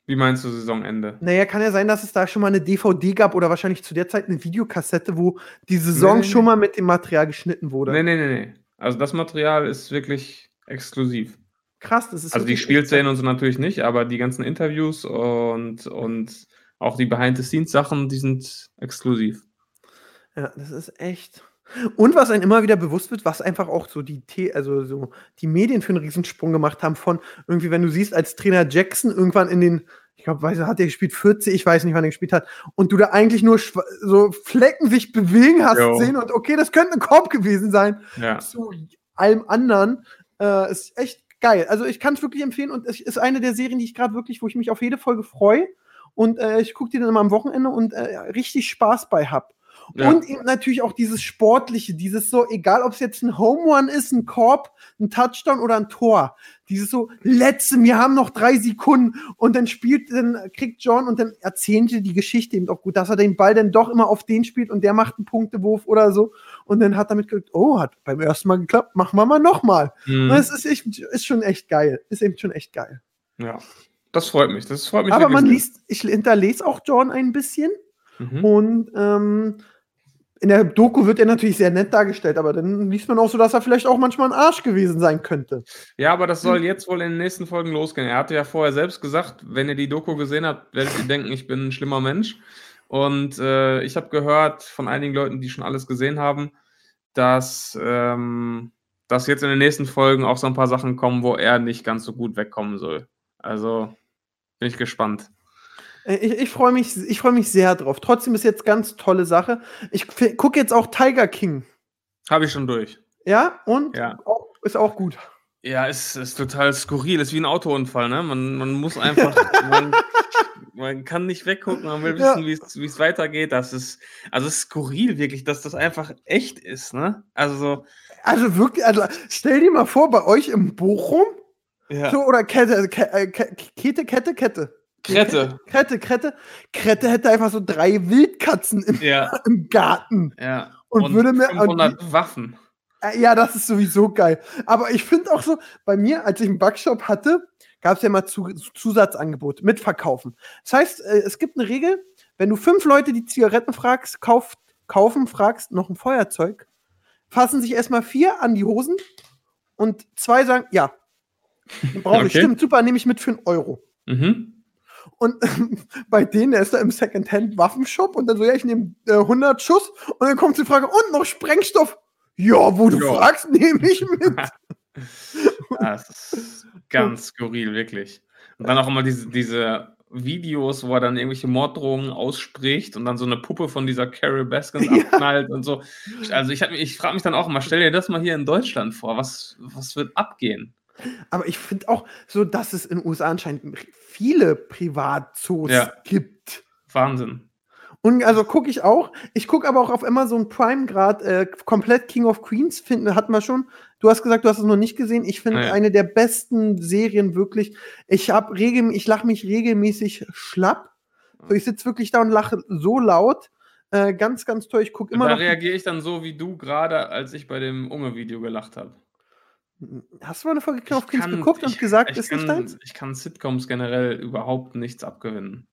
Wie meinst du Saisonende? Naja, kann ja sein, dass es da schon mal eine DVD gab oder wahrscheinlich zu der Zeit eine Videokassette, wo die Saison Nee, nee, schon mal mit dem Material geschnitten wurde. Nee, nee, nee, nee. Also das Material ist wirklich exklusiv. Krass, das ist Also die Spielszenen und so natürlich nicht, aber die ganzen Interviews und, und auch die Behind-the-Scenes-Sachen, die sind exklusiv. Ja, das ist echt. Und was einem immer wieder bewusst wird, was einfach auch so die, The also so die Medien für einen Riesensprung gemacht haben von irgendwie, wenn du siehst, als Trainer Jackson irgendwann in den, ich glaube, weiß hat er gespielt 40, ich weiß nicht, wann er gespielt hat, und du da eigentlich nur so Flecken sich bewegen hast Jo. sehen und okay, das könnte ein Korb gewesen sein. Ja. Zu allem anderen äh, ist echt geil. Also ich kann es wirklich empfehlen und es ist eine der Serien, die ich gerade wirklich, wo ich mich auf jede Folge freue. Und äh, ich gucke die dann immer am Wochenende und äh, richtig Spaß bei hab. Ja. Und eben natürlich auch dieses Sportliche, dieses so, egal ob es jetzt ein Home Run ist, ein Korb, ein Touchdown oder ein Tor. Dieses so, letzte, wir haben noch drei Sekunden und dann spielt, dann kriegt John und dann erzählen die die Geschichte eben auch gut, dass er den Ball dann doch immer auf den spielt und der macht einen Punktewurf oder so. Und dann hat er mitgekriegt, oh, hat beim ersten Mal geklappt, machen wir mal nochmal. Mhm. Das ist, echt, ist schon echt geil. Ist eben schon echt geil. ja. Das freut mich. Das freut mich Aber man liest, ich hinterlese auch John ein bisschen. Mhm. Und ähm, in der Doku wird er natürlich sehr nett dargestellt, aber dann liest man auch so, dass er vielleicht auch manchmal ein Arsch gewesen sein könnte. Ja, aber das soll jetzt wohl in den nächsten Folgen losgehen. Er hatte ja vorher selbst gesagt, wenn ihr die Doku gesehen habt, werdet ihr denken, ich bin ein schlimmer Mensch. Und äh, ich habe gehört von einigen Leuten, die schon alles gesehen haben, dass, ähm, dass jetzt in den nächsten Folgen auch so ein paar Sachen kommen, wo er nicht ganz so gut wegkommen soll. Also bin ich gespannt. Äh, Ich, ich freue mich, ich freu mich sehr drauf. Trotzdem ist jetzt ganz tolle Sache. Ich gucke jetzt auch Tiger King. Habe ich schon durch. Ja, und Ja. Auch, ist auch gut. Ja, es ist total skurril. Ist wie ein Autounfall, ne? Man, man muss einfach, *laughs* man, man kann nicht weggucken, man will Ja. wissen, wie es- wie es weitergeht. Das ist, also es ist skurril wirklich, dass das einfach echt ist, ne? Also so, Also wirklich, also stell dir mal vor, bei euch im Bochum, ja. so, oder Kette, Ke- äh, Ke- Kette, Kette, Kette. Krette. *laughs* Krette, Krette. Krette hätte einfach so drei Wildkatzen im, Ja, *laughs* im Garten. ja. Und würde mir- 500 Waffen. Äh, Ja, das ist sowieso geil. Aber ich finde auch so, bei mir, als ich einen Backshop hatte, gab es ja mal zu, Zusatzangebote mit Verkaufen. Das heißt, äh, es gibt eine Regel, wenn du fünf Leute, die Zigaretten fragst, kauft, kaufen, fragst, noch ein Feuerzeug, fassen sich erstmal vier an die Hosen und zwei sagen, ja. Brauche ich. Okay. Stimmt, super, nehme ich mit für einen Euro. Mhm. Und *laughs* bei denen, der ist da im Secondhand-Waffenshop und dann so, ja, ich nehme äh, 100 Schuss und dann kommt die Frage, und noch Sprengstoff? Ja, wo du Ja. fragst, nehme ich *laughs* mit. Das ist ganz skurril, wirklich. Und dann auch immer diese, diese Videos, wo er dann irgendwelche Morddrohungen ausspricht und dann so eine Puppe von dieser Carol Baskins *laughs* Ja. abknallt und so. Also ich, hab ich frage mich dann auch immer, stell dir das mal hier in Deutschland vor, was, was wird abgehen? Aber ich finde auch so, dass es in den USA anscheinend viele Privatzoos Ja. gibt. Wahnsinn. Und also gucke ich auch. Ich gucke aber auch auf Amazon Prime gerade äh, komplett King of Queens. Finden hatten wir schon. Du hast gesagt, du hast es noch nicht gesehen. Ich finde Nee. eine der besten Serien wirklich. Ich habe regel, ich lache mich regelmäßig schlapp. So, ich sitze wirklich da und lache so laut. Äh, ganz, ganz toll. Ich gucke immer da reagiere ich dann so wie du gerade, als ich bei dem Unge-Video gelacht habe. Hast du mal eine Folge King of Ich geguckt und ich- gesagt, ich ist kann, nicht deins? Ich kann Sitcoms generell überhaupt nichts abgewinnen.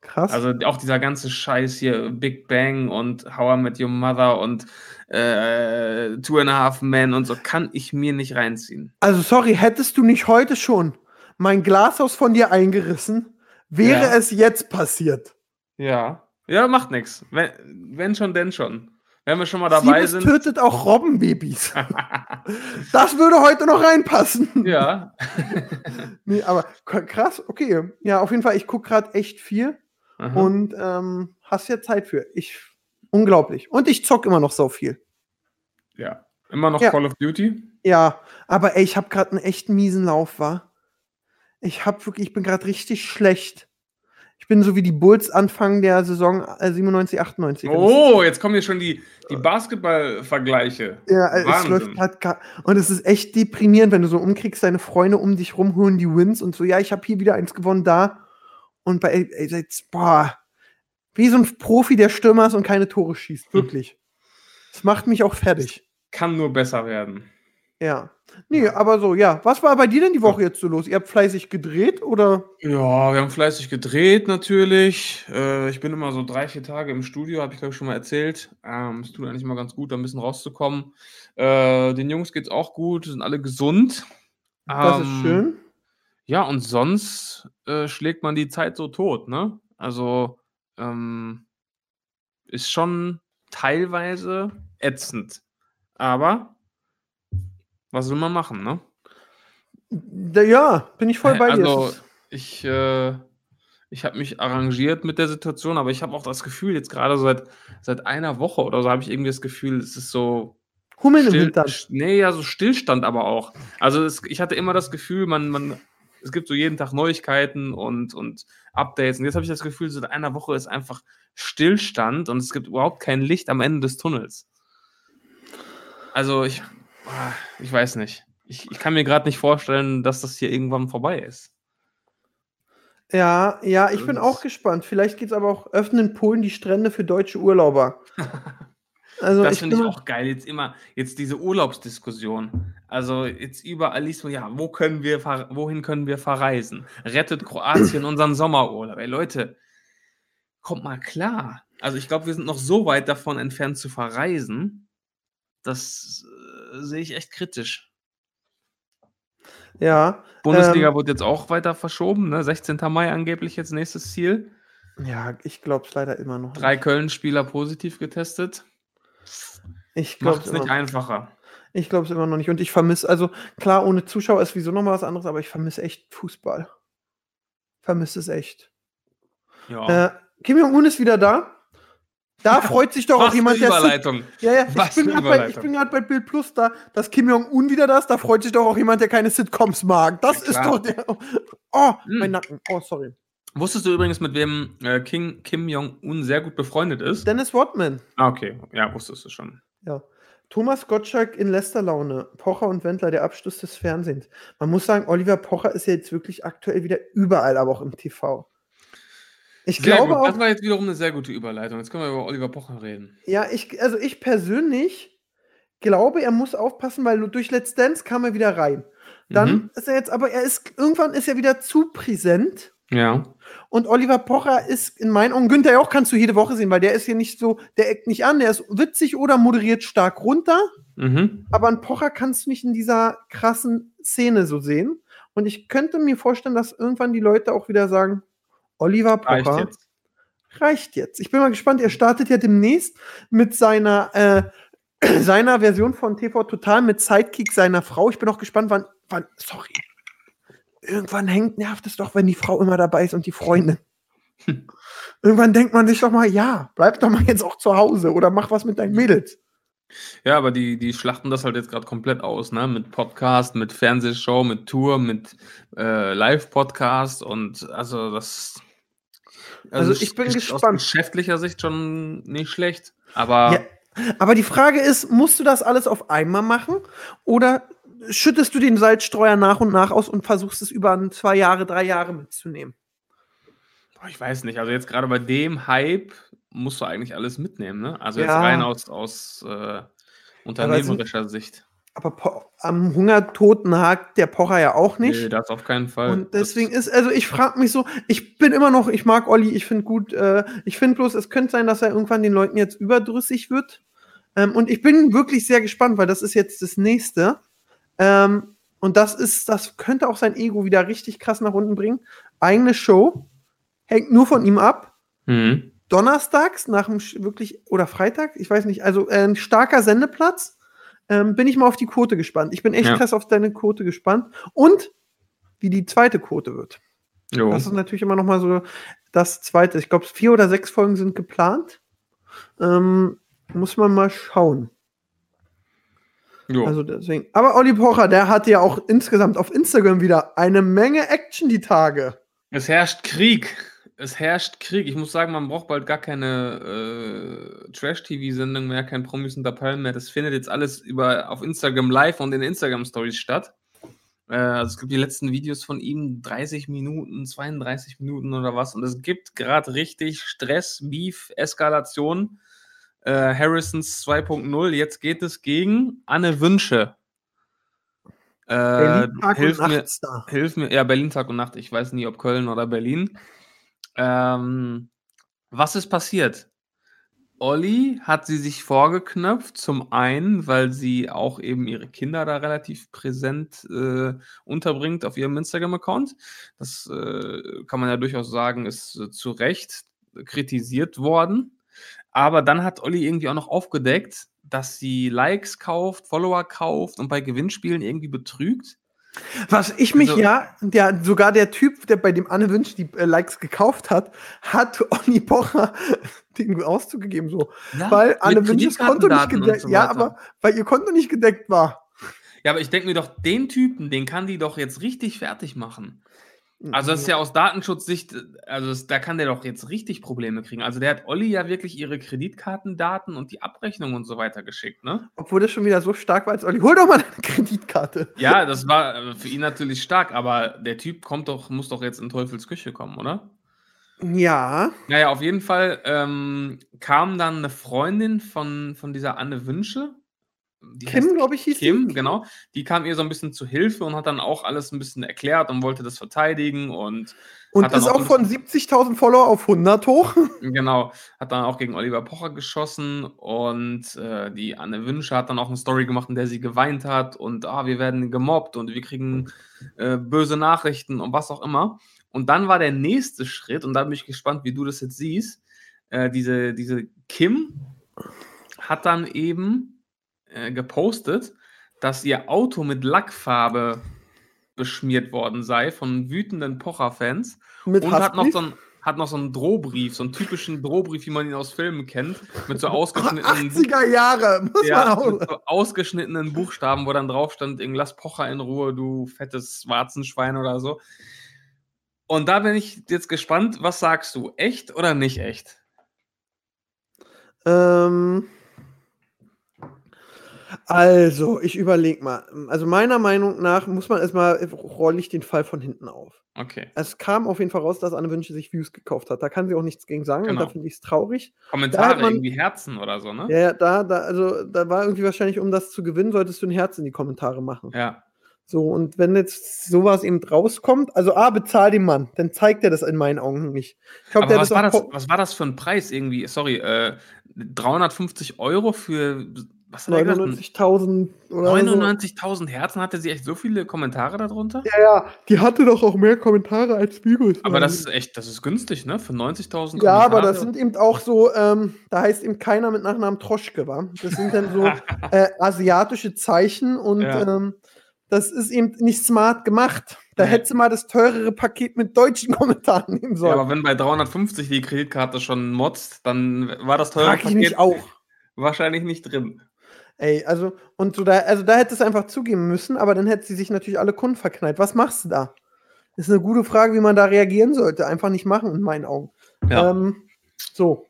Krass. Also auch dieser ganze Scheiß hier, Big Bang und How I Met Your Mother und äh, Two and a Half Men und so, kann ich mir nicht reinziehen. Also, sorry, hättest du nicht heute schon mein Glashaus von dir eingerissen, wäre Ja. es jetzt passiert. Ja. Ja, macht nichts. Wenn, wenn schon, denn schon. Wenn wir schon mal dabei Siebes sind. tötet auch Robbenbabys. *laughs* das würde heute noch reinpassen. ja. *laughs* Nee, aber krass, okay. Ja, auf jeden Fall, ich gucke gerade echt viel Aha. und ähm, hast ja Zeit für. Ich Unglaublich. Und ich zock immer noch so viel. Ja. Immer noch Ja. Call of Duty? Ja, aber ey, ich habe gerade einen echt miesen Lauf, war. Ich habe wirklich, ich bin gerade richtig schlecht. Ich bin so wie die Bulls Anfang der Saison äh, 97, 98. Oh, jetzt kommen hier schon die, die Basketball-Vergleiche. Ja, äh, es Wahnsinn. läuft gar. Und es ist echt deprimierend, wenn du so umkriegst, deine Freunde um dich rum holen die Wins und so, ja, ich habe hier wieder eins gewonnen, da. Und bei, ey, jetzt, boah, wie so ein Profi, der Stürmer ist und keine Tore schießt, Hm. wirklich. *laughs* Das macht mich auch fertig. Kann nur besser werden. Ja. Nee, aber so, ja. Was war bei dir denn die Woche jetzt so los? Ihr habt fleißig gedreht oder? Ja, wir haben fleißig gedreht natürlich. Äh, ich bin immer so drei, vier Tage im Studio, habe ich glaube ich schon mal erzählt. Ähm, es tut eigentlich mal ganz gut, da ein bisschen rauszukommen. Äh, den Jungs geht's auch gut, sind alle gesund. Das ist Ähm, schön. Ja, und sonst äh, schlägt man die Zeit so tot, ne? Also ähm, ist schon teilweise ätzend. Aber was will man machen, ne? Ja, bin ich voll bei dir. also, ich, äh, ich habe mich arrangiert mit der Situation, aber ich habe auch das Gefühl, jetzt gerade seit, seit einer Woche oder so, habe ich irgendwie das Gefühl, es ist so. Hummeln im Hintern. st- nee, ja, so Stillstand aber auch. Also, es, ich hatte immer das Gefühl, man, man, es gibt so jeden Tag Neuigkeiten und, und Updates. Und jetzt habe ich das Gefühl, seit einer Woche ist einfach Stillstand und es gibt überhaupt kein Licht am Ende des Tunnels. Also, ich, ich weiß nicht. Ich, ich kann mir gerade nicht vorstellen, dass das hier irgendwann vorbei ist. Ja, ja, ich bin auch gespannt. Vielleicht geht es aber auch öffnen Polen die Strände für deutsche Urlauber. *laughs* Also Das finde ich auch geil. Jetzt immer, jetzt diese Urlaubsdiskussion. Also jetzt überall liest man, ja, wo können wir, wohin können wir verreisen? Rettet Kroatien *clears throat* unseren Sommerurlaub. Ey, Leute, kommt mal klar. Also ich glaube, wir sind noch so weit davon entfernt zu verreisen. Das äh, sehe ich echt kritisch. Ja, Bundesliga Ähm, wird jetzt auch weiter verschoben, ne? 16. Mai angeblich jetzt nächstes Ziel. ja, ich glaube es leider immer noch. Drei Köln-Spieler positiv getestet. Ich glaube Macht es es nicht einfacher. ich glaub's immer noch nicht. Und ich vermisse, also klar, ohne Zuschauer ist wieso nochmal was anderes, aber ich vermisse echt Fußball. Vermisse es echt. Ja. Äh, Kim Jong-un ist wieder da. Da freut sich doch auch Was jemand, der Überleitung. Ja, ja, Was ich bin eine gerade bei, bin bei Bild Plus da, dass Kim Jong-un wieder da ist, da freut sich doch auch jemand, der keine Sitcoms mag. Das Ja, ist doch der. Oh, Hm. mein Nacken. Oh, sorry. Wusstest du übrigens, mit wem äh, King, Kim Jong-un sehr gut befreundet ist? Dennis Rodman. Ah, okay. Ja, wusstest du schon. Ja. Thomas Gottschalk in Lästerlaune. Pocher und Wendler, der Abschluss des Fernsehens. Man muss sagen, Oliver Pocher ist ja jetzt wirklich aktuell wieder überall, aber auch im TV. Ich Sehr glaube gut. Das auch, war jetzt wiederum eine sehr gute Überleitung. Jetzt können wir über Oliver Pocher reden. ja, ich, also ich persönlich glaube, er muss aufpassen, weil durch Let's Dance kam er wieder rein. Dann Mhm. ist er jetzt, aber er ist, irgendwann ist er wieder zu präsent. Ja. Und Oliver Pocher ist in meinen Augen, Günther auch kannst du jede Woche sehen, weil der ist hier nicht so, der eckt nicht an, der ist witzig oder moderiert stark runter. Mhm. Aber einen Pocher kannst du nicht in dieser krassen Szene so sehen. Und ich könnte mir vorstellen, dass irgendwann die Leute auch wieder sagen, Oliver Reicht Pocher jetzt. reicht jetzt. Ich bin mal gespannt, er startet ja demnächst mit seiner, äh, *clears throat* seiner Version von TV Total mit Sidekick seiner Frau. Ich bin auch gespannt, wann, wann, sorry. Irgendwann hängt, nervt es doch, wenn die Frau immer dabei ist und die Freundin. *laughs* Irgendwann denkt man sich doch mal, ja, bleib doch mal jetzt auch zu Hause oder mach was mit deinen Mädels. Ja, aber die, die schlachten das halt jetzt gerade komplett aus, ne? Mit Podcast, mit Fernsehshow, mit Tour, mit äh, Live-Podcast und also das. Also ich bin aus gespannt. geschäftlicher Sicht schon nicht schlecht. Aber Ja, aber die Frage ist, musst du das alles auf einmal machen oder schüttest du den Salzstreuer nach und nach aus und versuchst es über ein, zwei Jahre, drei Jahre mitzunehmen? Boah, Ich weiß nicht, also jetzt gerade bei dem Hype musst du eigentlich alles mitnehmen, ne? Also jetzt Ja. rein aus, aus äh, unternehmerischer Sicht. Aber po am Hungertoten hakt der Pocher ja auch nicht. Nee, das auf keinen Fall. Und deswegen ist, also ich frage mich so, ich bin immer noch, ich mag Olli, ich finde gut, äh, ich finde bloß, es könnte sein, dass er irgendwann den Leuten jetzt überdrüssig wird. Ähm, und ich bin wirklich sehr gespannt, weil das ist jetzt das nächste. Ähm, und das ist, das könnte auch sein Ego wieder richtig krass nach unten bringen. Eigene Show, hängt nur von ihm ab. das, mhm. Donnerstags nach dem wirklich, oder Freitag, ich weiß nicht, also äh, ein starker Sendeplatz. Ähm, bin ich mal auf die Quote gespannt. Ich bin echt Ja. krass auf deine Quote gespannt. Und wie die zweite Quote wird. Jo. Das ist natürlich immer noch mal so das zweite. Ich glaube, vier oder sechs Folgen sind geplant. Ähm, muss man mal schauen. Jo. Also deswegen. Aber Olli Pocher, der hatte ja auch insgesamt auf Instagram wieder eine Menge Action die Tage. Es herrscht Krieg. Es herrscht Krieg. Ich muss sagen, man braucht bald gar keine äh, Trash-TV-Sendung mehr, kein Promis unter Palmen mehr. Das findet jetzt alles über, auf Instagram live und in Instagram-Stories statt. Äh, also es gibt die letzten Videos von ihm, 30 Minuten, 32 Minuten oder was. Und es gibt gerade richtig Stress, Beef, Eskalation. Äh, Harrisons 2.0. Jetzt geht es gegen Anne Wünsche. Äh, Berlin Tag hilf und mir, Nachtstar. Hilf mir, ja, Berlin Tag und Nacht. Ich weiß nie, ob Köln oder Berlin. Ähm, was ist passiert? Olli hat sie sich vorgeknöpft, zum einen, weil sie auch eben ihre Kinder da relativ präsent äh, unterbringt auf ihrem Instagram-Account. Das äh, kann man ja durchaus sagen, ist äh, zu Recht kritisiert worden. Aber dann hat Olli irgendwie auch noch aufgedeckt, dass sie Likes kauft, Follower kauft und bei Gewinnspielen irgendwie betrügt. Was ich mich Also- ja, der, sogar der Typ, der bei dem Anne Wünsch die äh, Likes gekauft hat, hat *laughs* Olli Pocher den Auszug gegeben, so. Ja, weil Anne Wünsches Konto nicht gedeckt, so ja, aber weil ihr Konto nicht gedeckt war. Ja, aber ich denke mir doch, den Typen, den kann die doch jetzt richtig fertig machen. Also das ist ja aus Datenschutzsicht, also das, da kann der doch jetzt richtig Probleme kriegen. Also der hat Olli ja wirklich ihre Kreditkartendaten und die Abrechnung und so weiter geschickt, ne? Obwohl das schon wieder so stark war als Olli. Hol doch mal deine Kreditkarte. Ja, das war äh, für ihn natürlich stark, aber der Typ kommt doch, muss doch jetzt in Teufels Küche kommen, oder? Ja. Naja, auf jeden Fall ähm, kam dann eine Freundin von, von dieser Anne Wünsche. Die Kim, glaube ich, hieß Kim, die. genau. Die kam ihr so ein bisschen zu Hilfe und hat dann auch alles ein bisschen erklärt und wollte das verteidigen und Und ist auch auch von 70.000 Follower auf 100 hoch. *laughs* genau, hat dann auch gegen Oliver Pocher geschossen und äh, die Anne Wünsche hat dann auch eine Story gemacht, in der sie geweint hat und ah, wir werden gemobbt und wir kriegen äh, böse Nachrichten und was auch immer. Und dann war der nächste Schritt, und da bin ich gespannt, wie du das jetzt siehst. Äh, diese, diese Kim hat dann eben äh, gepostet, dass ihr Auto mit Lackfarbe beschmiert worden sei von wütenden Pocher-Fans Mit und hat noch, so einen, hat noch so einen Drohbrief, so einen typischen Drohbrief, wie man ihn aus Filmen kennt, mit so *laughs* ausgeschnittenen, 80er Jahre, muss ja, man mit auch. so ausgeschnittenen Buchstaben, wo dann drauf stand, lass Pocher in Ruhe, du fettes Warzenschwein oder so. Und da bin ich jetzt gespannt, was sagst du? Echt oder nicht echt? Ähm, also, ich überlege mal. Also, meiner Meinung nach muss man erstmal, rolle ich den Fall von hinten auf. Okay. Es kam auf jeden Fall raus, dass Anne Wünsche sich Views gekauft hat. Da kann sie auch nichts gegen sagen und Genau. da finde ich es traurig. Kommentare, man- irgendwie Herzen oder so, ne? Ja, da, da, also, da war irgendwie wahrscheinlich, um das zu gewinnen, solltest du ein Herz in die Kommentare machen. Ja. So, und wenn jetzt sowas eben rauskommt, also A, bezahl den Mann, dann zeigt er das in meinen Augen nicht. Ich glaub, was war, das, was war das für ein Preis irgendwie? Sorry, äh, 350 Euro für, was hat er gesagt? 99.000 oder so. 99.000 Herzen hatte sie echt so viele Kommentare darunter? Ja, ja, die hatte doch auch mehr Kommentare als Videos. Aber das ist echt, das ist günstig, ne? Für 90.000 Ja, aber das sind eben auch so, ähm, da heißt eben keiner mit Nachnamen Troschke, wa? Das sind dann so *laughs* äh, asiatische Zeichen und Ja. ähm, das ist eben nicht smart gemacht. Da Nee. hätte sie mal das teurere Paket mit deutschen *laughs* Kommentaren nehmen Ja, sollen. aber wenn bei 350 die Kreditkarte schon motzt, dann war das teure Frag ich mich auch. wahrscheinlich nicht drin. Ey, also, und so da, also da hätte es einfach zugeben müssen, aber dann hätte sie sich natürlich alle Kunden verknallt. Was machst du da? Ist eine gute Frage, wie man da reagieren sollte. Einfach nicht machen, in meinen Augen. Ja. Ähm, so.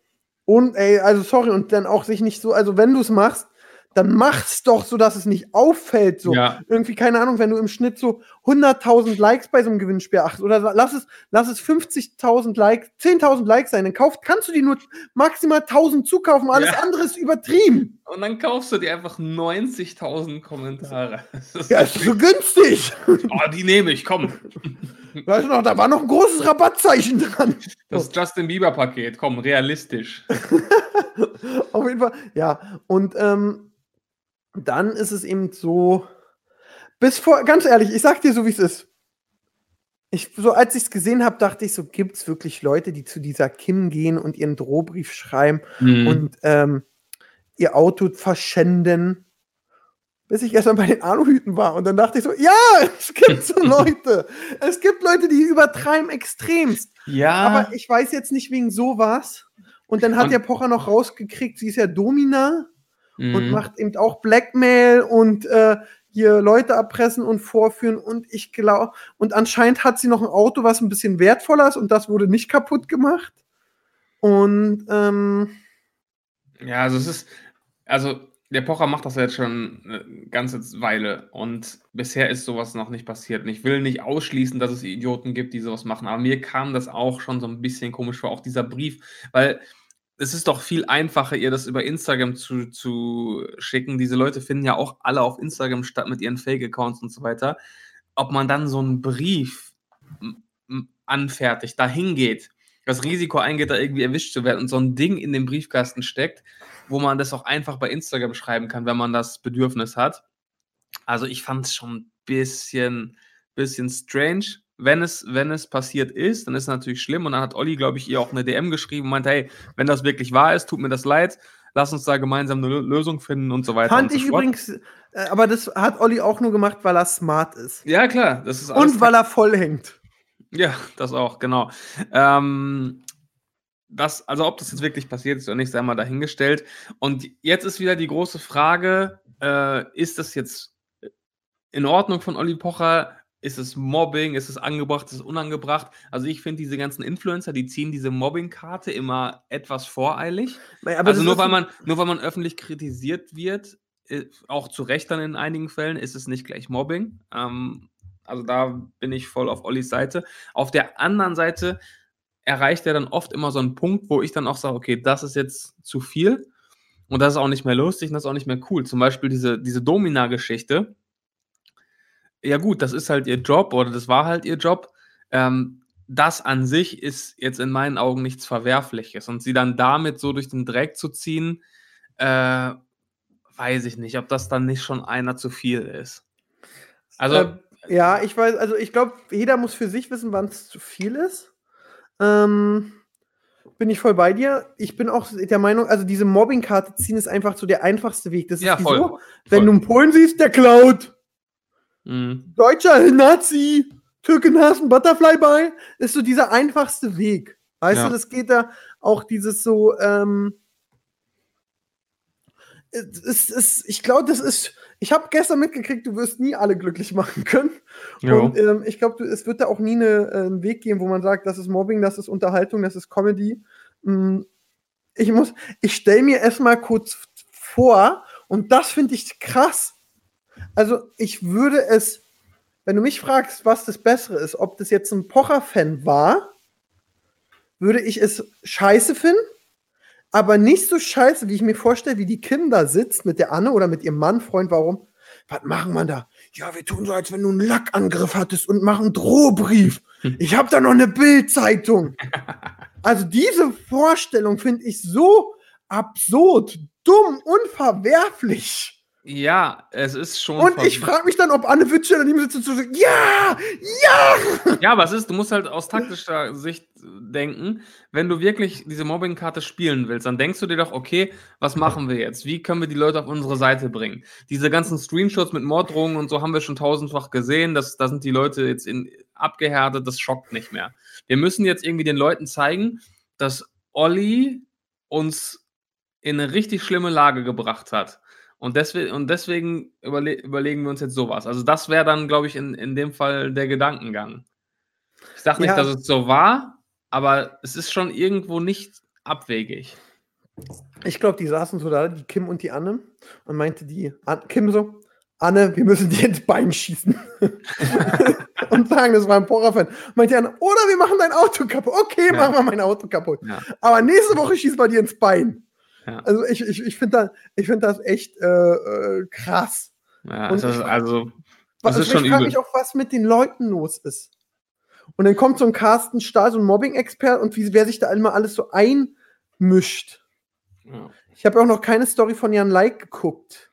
Und, ey, also sorry, und dann auch sich nicht so, also wenn du es machst, dann mach's doch so, dass es nicht auffällt. So. Ja. Irgendwie, keine Ahnung, wenn du im Schnitt so 100.000 Likes bei so einem Gewinnspiel achtest oder lass es, lass es 50.000 Likes, 10.000 Likes sein, dann kauft, kannst du die nur maximal 1.000 zukaufen, alles Ja. andere ist übertrieben. Und dann kaufst du dir einfach 90.000 Kommentare. Das *laughs* ist Ja, ist so günstig. oh, die nehme ich, komm. *laughs* Weißt du noch, da war noch ein großes Rabattzeichen dran. Das Justin Bieber-Paket, komm, realistisch. *laughs* Auf jeden Fall, ja. Und ähm, dann ist es eben so, bis vor, ganz ehrlich, ich sag dir so, wie es ist. Ich, so als ich es gesehen habe, dachte ich so, gibt es wirklich Leute, die zu dieser Kim gehen und ihren Drohbrief schreiben Mhm. und ähm, ihr Auto verschänden? Bis ich erstmal bei den Aluhüten war und dann dachte ich so, ja, es gibt so *laughs* Leute. es gibt Leute, die übertreiben extremst. ja, Aber ich weiß jetzt nicht wegen sowas. Und dann hat Und- der Pocher noch rausgekriegt, sie ist ja Domina und Mhm. macht eben auch Blackmail und äh, hier Leute erpressen und vorführen. Und ich glaube, und anscheinend hat sie noch ein Auto, was ein bisschen wertvoller ist und das wurde nicht kaputt gemacht. Und ähm, Ja, also es ist, also der Pocher macht das ja jetzt schon eine ganze Weile und bisher ist sowas noch nicht passiert. Und ich will nicht ausschließen, dass es Idioten gibt, die sowas machen, aber mir kam das auch schon so ein bisschen komisch vor, auch dieser Brief, weil es ist doch viel einfacher, ihr das über Instagram zu, zu schicken. Diese Leute finden ja auch alle auf Instagram statt mit ihren Fake-Accounts und so weiter. Ob man dann so einen Brief anfertigt, dahin geht, das Risiko eingeht, da irgendwie erwischt zu werden und so ein Ding in den Briefkasten steckt, wo man das auch einfach bei Instagram schreiben kann, wenn man das Bedürfnis hat. Also ich fand es schon ein bisschen, bisschen strange. Wenn es, wenn es passiert ist, dann ist es natürlich schlimm. Und dann hat Olli, glaube ich, ihr auch eine DM geschrieben und meinte, hey, wenn das wirklich wahr ist, tut mir das leid. Lass uns da gemeinsam eine Lö- Lösung finden und so weiter. fand und so ich fort. übrigens, äh, aber das hat Olli auch nur gemacht, weil er smart ist. Ja, klar. Das ist Und weil er voll hängt. Ja, das auch, genau. Ähm, das, also ob das jetzt wirklich passiert ist oder nicht, sei mal dahingestellt. Und jetzt ist wieder die große Frage, äh, ist das jetzt in Ordnung von Olli Pocher? Ist es Mobbing? Ist es angebracht? Ist es unangebracht? Also ich finde, diese ganzen Influencer, die ziehen diese Mobbing-Karte immer etwas voreilig. Aber also nur weil, man, nur weil man öffentlich kritisiert wird, äh, auch zu Recht dann in einigen Fällen, ist es nicht gleich Mobbing. Ähm, also da bin ich voll auf Ollis Seite. Auf der anderen Seite erreicht er dann oft immer so einen Punkt, wo ich dann auch sage, okay, das ist jetzt zu viel und das ist auch nicht mehr lustig und das ist auch nicht mehr cool. Zum Beispiel diese, diese Domina-Geschichte. Ja gut, das ist halt ihr Job oder das war halt ihr Job. Ähm, das an sich ist jetzt in meinen Augen nichts Verwerfliches. Und sie dann damit so durch den Dreck zu ziehen, äh, weiß ich nicht, ob das dann nicht schon einer zu viel ist. Also, Äh, ja, ich weiß, also ich glaube, jeder muss für sich wissen, wann es zu viel ist. Ähm, bin ich voll bei dir. Ich bin auch der Meinung, also diese Mobbing-Karte ziehen ist einfach so der einfachste Weg. Das ist ja, voll. so, wenn voll. du einen Polen siehst, der klaut. Mhm. Deutscher Nazi, Türken hast ein Butterfly bei, ist so dieser einfachste Weg. Weißt Ja. du, das geht da auch dieses so, ähm, es ist, ist, ich glaube, das ist, ich habe gestern mitgekriegt, du wirst nie alle glücklich machen können. Jo. Und ähm, ich glaube, es wird da auch nie eine, äh, einen Weg geben, wo man sagt, das ist Mobbing, das ist Unterhaltung, das ist Comedy. Mm, Ich muss, ich stelle mir erstmal kurz vor, und das finde ich krass. Also, ich würde es, wenn du mich fragst, was das Bessere ist, ob das jetzt ein Pocher-Fan war, würde ich es scheiße finden, aber nicht so scheiße, wie ich mir vorstelle, wie die Kim da sitzt mit der Anne oder mit ihrem Mann, Freund, warum? Was machen wir da? Ja, wir tun so, als wenn du einen Lackangriff hattest und machen einen Drohbrief. Ich habe da noch eine Bildzeitung. *laughs* Also diese Vorstellung finde ich so absurd, dumm, unverwerflich. Ja, es ist schon. Und ich frage mich dann, ob Anne Witsche daneben sitzt und so sagt, ja, ja. Ja, es ist, du musst halt aus taktischer Sicht denken, wenn du wirklich diese Mobbing-Karte spielen willst, dann denkst du dir doch, okay, was machen wir jetzt? Wie können wir die Leute auf unsere Seite bringen? Diese ganzen Screenshots mit Morddrohungen und so haben wir schon tausendfach gesehen. Das, da sind die Leute jetzt in, abgehärtet, das schockt nicht mehr. Wir müssen jetzt irgendwie den Leuten zeigen, dass Olli uns in eine richtig schlimme Lage gebracht hat. Und deswegen, und deswegen überle überlegen wir uns jetzt sowas. Also, das wäre dann, glaube ich, in, in dem Fall der Gedankengang. Ich sage nicht, Ja. dass es so war, aber es ist schon irgendwo nicht abwegig. Ich glaube, die saßen so da, die Kim und die Anne, und meinte die An Kim so, Anne, wir müssen dir ins Bein schießen. *laughs* und sagen, das war ein Pocher-Fan. Meinte die Anne, oder wir machen dein Auto kaputt. Okay, Ja. machen wir mein Auto kaputt. Ja. Aber nächste Woche schießen wir dir ins Bein. Ja. Also ich, ich, ich finde das, ich find das echt äh, äh, krass. Ja, ist, ich- also, Was, das ist ich schon frage übel. mich auch, was mit den Leuten los ist. Und dann kommt so ein Carsten Stahl, so ein Mobbing-Expert, und wie, wer sich da immer alles so einmischt. Ja. Ich habe auch noch keine Story von Jan Like geguckt.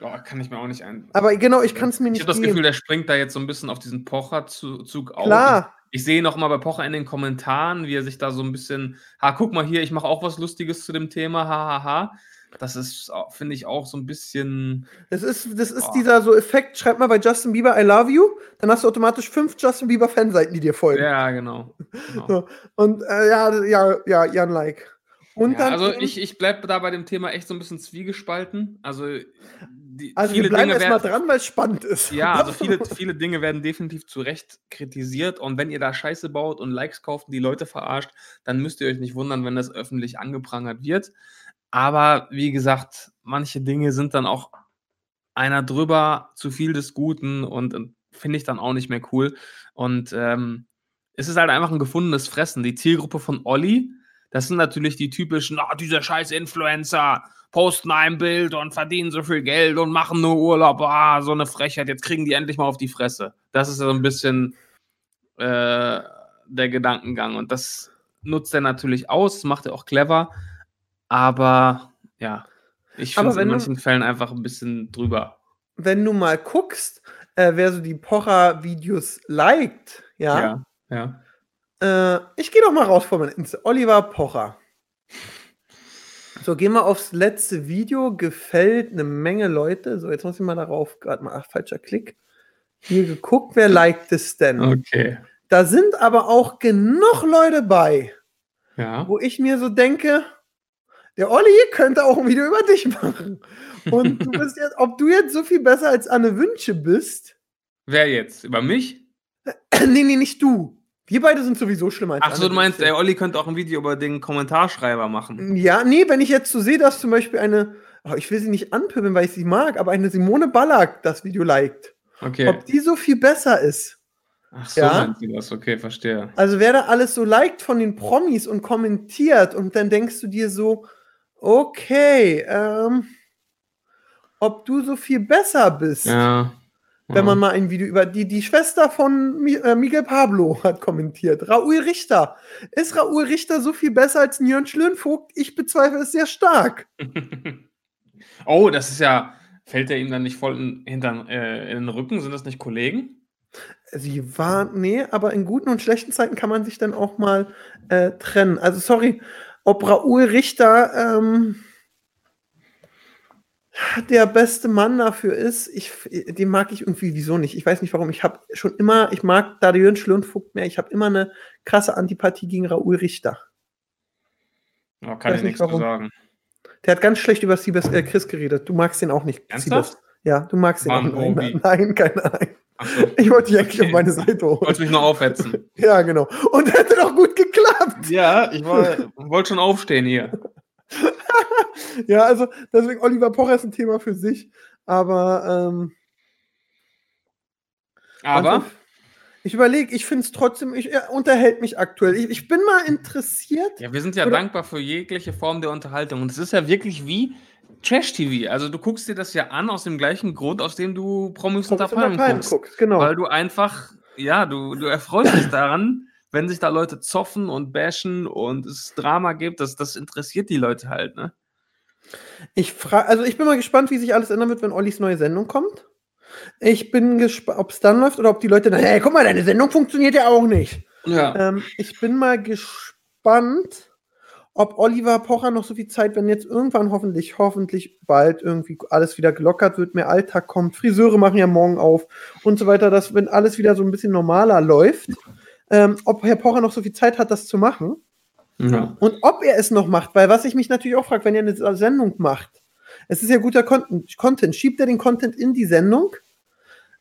Ja, kann ich mir auch nicht ein. Aber genau, ich kann es mir Ich nicht habe das. Gefühl, der springt da jetzt so ein bisschen auf diesen Pocher-Zug auf. Klar, Ich sehe noch mal bei Pocher in den Kommentaren, wie er sich da so ein bisschen, ha, guck mal hier, ich mache auch was Lustiges zu dem Thema, ha, ha, ha. Das ist, finde ich, auch so ein bisschen. das ist, das ist Boah. dieser so Effekt, schreib mal bei Justin Bieber I love you, dann hast du automatisch fünf Justin Bieber Fanseiten, die dir folgen. Ja, genau. genau. So. Und äh, ja, ja, ja, Jan Like. Und Ja, dann also ich, ich bleibe da bei dem Thema echt so ein bisschen zwiegespalten. Also, die, also viele wir bleiben Dinge erstmal werden, dran, weil es spannend ist. Ja, *laughs* also viele, viele Dinge werden definitiv zu Recht kritisiert. Und wenn ihr da Scheiße baut und Likes kauft und die Leute verarscht, dann müsst ihr euch nicht wundern, wenn das öffentlich angeprangert wird. Aber wie gesagt, manche Dinge sind dann auch einer drüber, zu viel des Guten und, und finde ich dann auch nicht mehr cool. Und ähm, es ist halt einfach ein gefundenes Fressen. Die Zielgruppe von Olli, das sind natürlich die typischen, ah, dieser scheiß Influencer, posten ein Bild und verdienen so viel Geld und machen nur Urlaub, ah, so eine Frechheit, jetzt kriegen die endlich mal auf die Fresse. Das ist so ein bisschen äh, der Gedankengang und das nutzt er natürlich aus, macht er auch clever, aber ja, ich finde es in wenn du- manchen Fällen einfach ein bisschen drüber. Wenn du mal guckst, äh, wer so die Pocher-Videos liked, ja, Ja, ja. Äh, ich gehe doch mal raus von meinem Insta. Oliver Pocher. So, gehen wir aufs letzte Video. Gefällt eine Menge Leute. So, jetzt muss ich mal darauf, gerade mal, ach, falscher Klick. Hier geguckt, wer *laughs* liked es denn? Okay. Da sind aber auch genug Leute bei, Ja. wo ich mir so denke, der Olli könnte auch ein Video über dich machen. Und du *laughs* bist jetzt, ob du jetzt so viel besser als Anne Wünsche bist, Wer jetzt? Über mich? *clears throat* nee, nee, nicht du. Wir beide sind sowieso schlimmer als Ach so, du meinst, der Olli könnte auch ein Video über den Kommentarschreiber machen. Ja, nee, wenn ich jetzt so sehe, dass zum Beispiel eine, oh, ich will sie nicht anpöbeln, weil ich sie mag, aber eine Simone Ballack das Video liked. Okay. Ob die so viel besser ist. Ach so, Ja? meinst du das? Okay, verstehe. Also wer da alles so liked von den Promis und kommentiert und dann denkst du dir so, okay, ähm, ob du so viel besser bist, Ja. Wenn man mal ein Video über die, die Schwester von äh, Miguel Pablo *laughs* hat kommentiert. Raoul Richter. Ist Raoul Richter so viel besser als Jörn Schlönvogt? Ich bezweifle es sehr stark. *laughs* oh, das ist ja. Fällt der ihm dann nicht voll in, hintern, äh, in den Rücken? Sind das nicht Kollegen? Sie war, nee, aber in guten und schlechten Zeiten kann man sich dann auch mal äh, trennen. Also sorry, ob Raoul Richter ähm, der beste Mann dafür ist, ich, den mag ich irgendwie wieso nicht. Ich weiß nicht warum. Ich habe schon immer, ich mag da Jörn Schlundvogt mehr. Ich habe immer eine krasse Antipathie gegen Raoul Richter. Oh, kann ich nicht, nichts zu warum. sagen. Der hat ganz schlecht über Siebes, äh, Chris geredet. Du magst den auch nicht. Ernsthaft? Ja, du magst den auch ein nicht. *laughs* Nein, keine Ahnung. So. Ich wollte dich eigentlich Okay. auf meine Seite holen. Wollte mich nur aufhetzen. *laughs* Ja, genau. Und *laughs* hätte doch gut geklappt. ja, ich wollte schon aufstehen hier. *laughs* Ja, also deswegen Oliver Pocher ist ein Thema für sich. Aber, ähm, Aber, also, ich überlege, ich finde es trotzdem, ich, er unterhält mich aktuell. Ich, ich bin mal interessiert. ja, wir sind ja Oder- dankbar für jegliche Form der Unterhaltung. Und es ist ja wirklich wie Trash-TV. Also, du guckst dir das ja an aus dem gleichen Grund, aus dem du Promis unter Palmen guckst. guckst, genau. Weil du einfach, ja, du, du erfreust dich daran, wenn sich da Leute zoffen und bashen und es Drama gibt. Das, das interessiert die Leute halt, ne? Ich frage, also ich bin mal gespannt, wie sich alles ändern wird, wenn Ollis neue Sendung kommt. Ich bin gespannt, ob es dann läuft oder ob die Leute dann, hey, guck mal, deine Sendung funktioniert ja auch nicht. Ja. Ähm, ich bin mal gespannt, ob Oliver Pocher noch so viel Zeit, wenn jetzt irgendwann hoffentlich, hoffentlich bald irgendwie alles wieder gelockert wird, mehr Alltag kommt, Friseure machen ja morgen auf und so weiter, dass wenn alles wieder so ein bisschen normaler läuft, ähm, ob Herr Pocher noch so viel Zeit hat, das zu machen ja. und ob er es noch macht, weil was ich mich natürlich auch frage, wenn er eine Sendung macht, es ist ja guter Content, Content schiebt er den Content in die Sendung,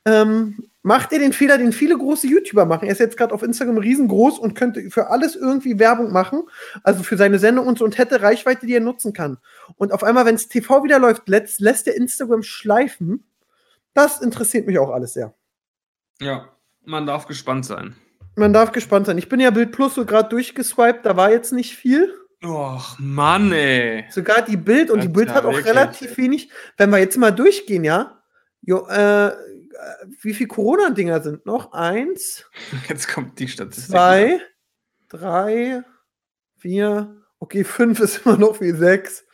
ähm, macht er den Fehler, den viele große YouTuber machen. Er ist jetzt gerade auf Instagram riesengroß und könnte für alles irgendwie Werbung machen, also für seine Sendung und so, und hätte Reichweite, die er nutzen kann. Und auf einmal, wenn es TV wieder läuft, lässt, lässt er Instagram schleifen. Das interessiert mich auch alles sehr. ja, man darf gespannt sein. Man darf gespannt sein. Ich bin ja Bild Plus so gerade durchgeswiped, da war jetzt nicht viel. Och, Mann, ey. Sogar die Bild und die Alter, Bild hat auch wirklich? relativ wenig. Wenn wir jetzt mal durchgehen, ja. Jo, äh, wie viele Corona-Dinger sind noch? Eins, *laughs* Jetzt kommt die Statistik. zwei, drei, vier. Okay, fünf ist immer noch viel. Sechs,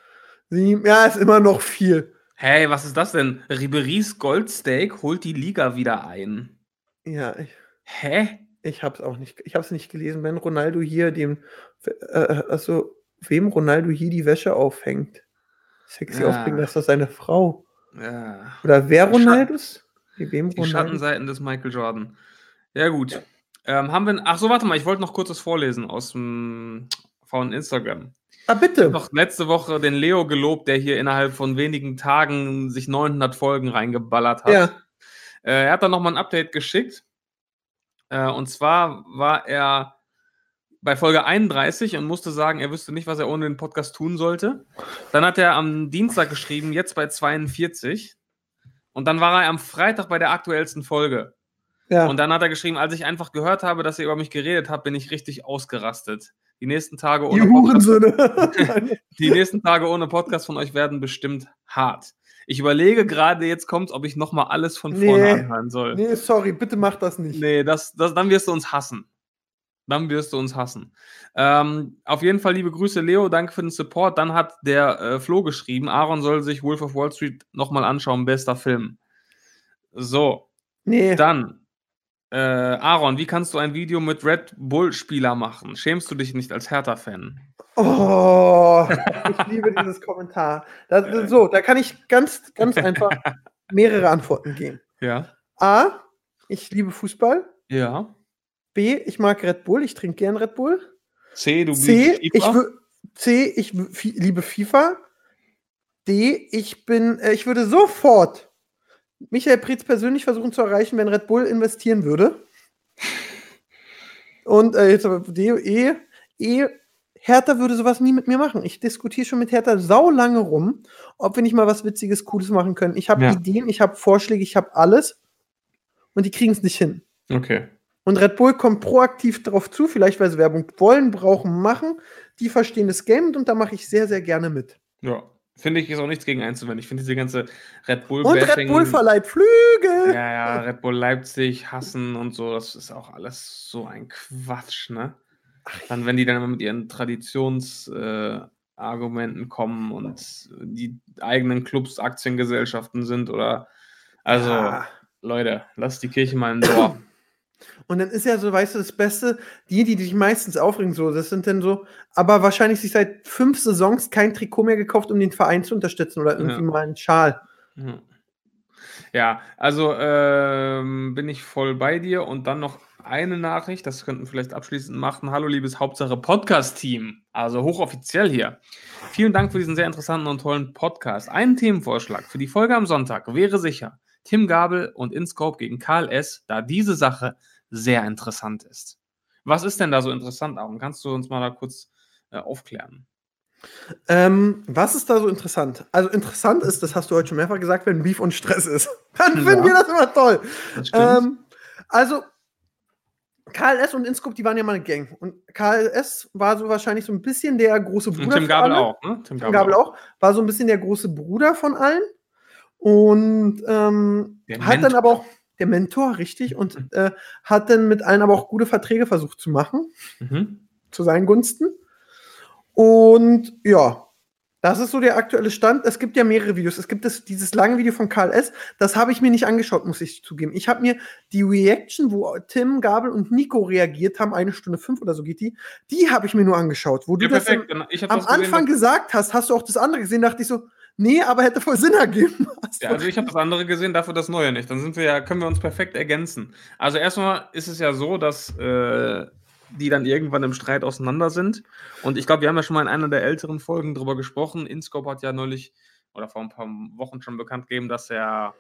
sieben. Ja, ist immer noch viel. Hey, was ist das denn? Ribery's Goldsteak holt die Liga wieder ein. Ja, ich, Hä? Ich hab's auch nicht. Ich hab's nicht gelesen. Wenn Ronaldo hier dem, äh, also wem Ronaldo hier die Wäsche aufhängt. Sexy Ja. aufbringen, das ist doch seine Frau. Ja. Oder wer Schatten- Ronaldos? Nee, Wem Die Ronaldo? Schattenseiten des Michael Jordan. Ja, gut. Ähm, haben wir. Ach so, warte mal, ich wollte noch kurz was vorlesen aus dem von Instagram. Ah, Ich bitte. habe noch letzte Woche den Leo gelobt, der hier innerhalb von wenigen Tagen sich 900 Folgen reingeballert hat. Ja. Äh, er hat dann nochmal ein Update geschickt. Äh, und zwar war er bei Folge 31 und musste sagen, er wüsste nicht, was er ohne den Podcast tun sollte. Dann hat er am Dienstag geschrieben, jetzt bei 42. Und dann war er am Freitag bei der aktuellsten Folge. Ja. Und dann hat er geschrieben, als ich einfach gehört habe, dass ihr über mich geredet habt, bin ich richtig ausgerastet. Die nächsten Tage ohne Podcast, *laughs* die nächsten Tage ohne Podcast von euch werden bestimmt hart. Ich überlege gerade, jetzt kommt, ob ich nochmal alles von vorne Nee. anhören soll. Nee, nee, sorry, bitte mach das nicht. das, das, dann wirst du uns hassen. Dann wirst du uns hassen. Ähm, auf jeden Fall liebe Grüße, Leo. Danke für den Support. Dann hat der äh, Flo geschrieben, Aaron soll sich Wolf of Wall Street nochmal anschauen. Bester Film. So, Nee. dann, äh, Aaron, wie kannst du ein Video mit Red Bull-Spieler machen? Schämst du dich nicht als Hertha-Fan? Oh, ich liebe dieses Kommentar. Das, *laughs* so, da kann ich ganz, ganz einfach *laughs* mehrere Antworten geben. Ja. A, ich liebe Fußball. Ja. B, ich mag Red Bull, ich trinke gern Red Bull. C, du C, ich, C, ich liebe FIFA. D, ich bin, äh, ich würde sofort Michael Preetz persönlich versuchen zu erreichen, wenn Red Bull investieren würde. Und äh, jetzt aber D, E, E, Hertha würde sowas nie mit mir machen. Ich diskutiere schon mit Hertha sau lange rum, ob wir nicht mal was Witziges, Cooles machen können. Ich habe Ja. Ideen, ich habe Vorschläge, ich habe alles. Und die kriegen es nicht hin. Okay. Und Red Bull kommt proaktiv darauf zu, vielleicht weil sie Werbung wollen, brauchen, machen. Die verstehen das Game und da mache ich sehr, sehr gerne mit. Ja. Finde ich, ist auch nichts gegen einzuwenden. Ich finde diese ganze Red Bull Und Red Bull verleiht Flügel. Ja, ja, Red Bull Leipzig hassen und so, das ist auch alles so ein Quatsch, ne? Dann, wenn die dann immer mit ihren Traditionsargumenten äh, kommen und die eigenen Clubs Aktiengesellschaften sind oder also Ja. Leute, lasst die Kirche mal im Dorf. *clears throat* Und dann ist ja so, weißt du, das Beste, die, die dich meistens aufregen, so, das sind dann so, aber wahrscheinlich sich seit fünf Saisons kein Trikot mehr gekauft, um den Verein zu unterstützen oder irgendwie Ja. mal einen Schal. Mhm. Ja, also ähm, bin ich voll bei dir und dann noch eine Nachricht, das könnten wir vielleicht abschließend machen. Hallo, liebes Hauptsache Podcast-Team, also hochoffiziell hier. Vielen Dank für diesen sehr interessanten und tollen Podcast. Ein Themenvorschlag für die Folge am Sonntag wäre sicher Tim Gabel und InScope gegen Karl S., da diese Sache sehr interessant ist. Was ist denn da so interessant, Aaron? Kannst du uns mal da kurz äh, aufklären? Ähm, was ist da so interessant? Also interessant ist, das hast du heute schon mehrfach gesagt, wenn Beef und Stress ist. *laughs* Dann Ja. finden wir das immer toll. Das. Ähm, also, KLS und Inscope, die waren ja mal eine Gang. Und KLS war so wahrscheinlich so ein bisschen der große Bruder. und Tim Gabel alle. auch, ne? Tim Gabel auch. War so ein bisschen der große Bruder von allen. Und ähm, hat dann aber auch der Mentor, richtig, und äh, hat dann mit allen aber auch gute Verträge versucht zu machen, Mhm. zu seinen Gunsten. Und ja, das ist so der aktuelle Stand. Es gibt ja mehrere Videos. Es gibt das, dieses lange Video von Karl S. Das habe ich mir nicht angeschaut, muss ich zugeben. Ich habe mir die Reaction, wo Tim, Gabel und Nico reagiert haben, eine Stunde fünf oder so geht die, die habe ich mir nur angeschaut. Wo Ja, du das perfekt. Hab am das gesehen, Anfang gesagt hast, hast du auch das andere gesehen, dachte ich so, nee, aber hätte voll Sinn ergeben. *laughs* Ja, also ich habe das andere gesehen, dafür das Neue nicht. Dann sind wir ja, können wir uns perfekt ergänzen. Also erstmal ist es ja so, dass äh, die dann irgendwann im Streit auseinander sind. Und ich glaube, wir haben ja schon mal in einer der älteren Folgen drüber gesprochen. Inscope hat ja neulich oder vor ein paar Wochen schon bekannt gegeben, dass er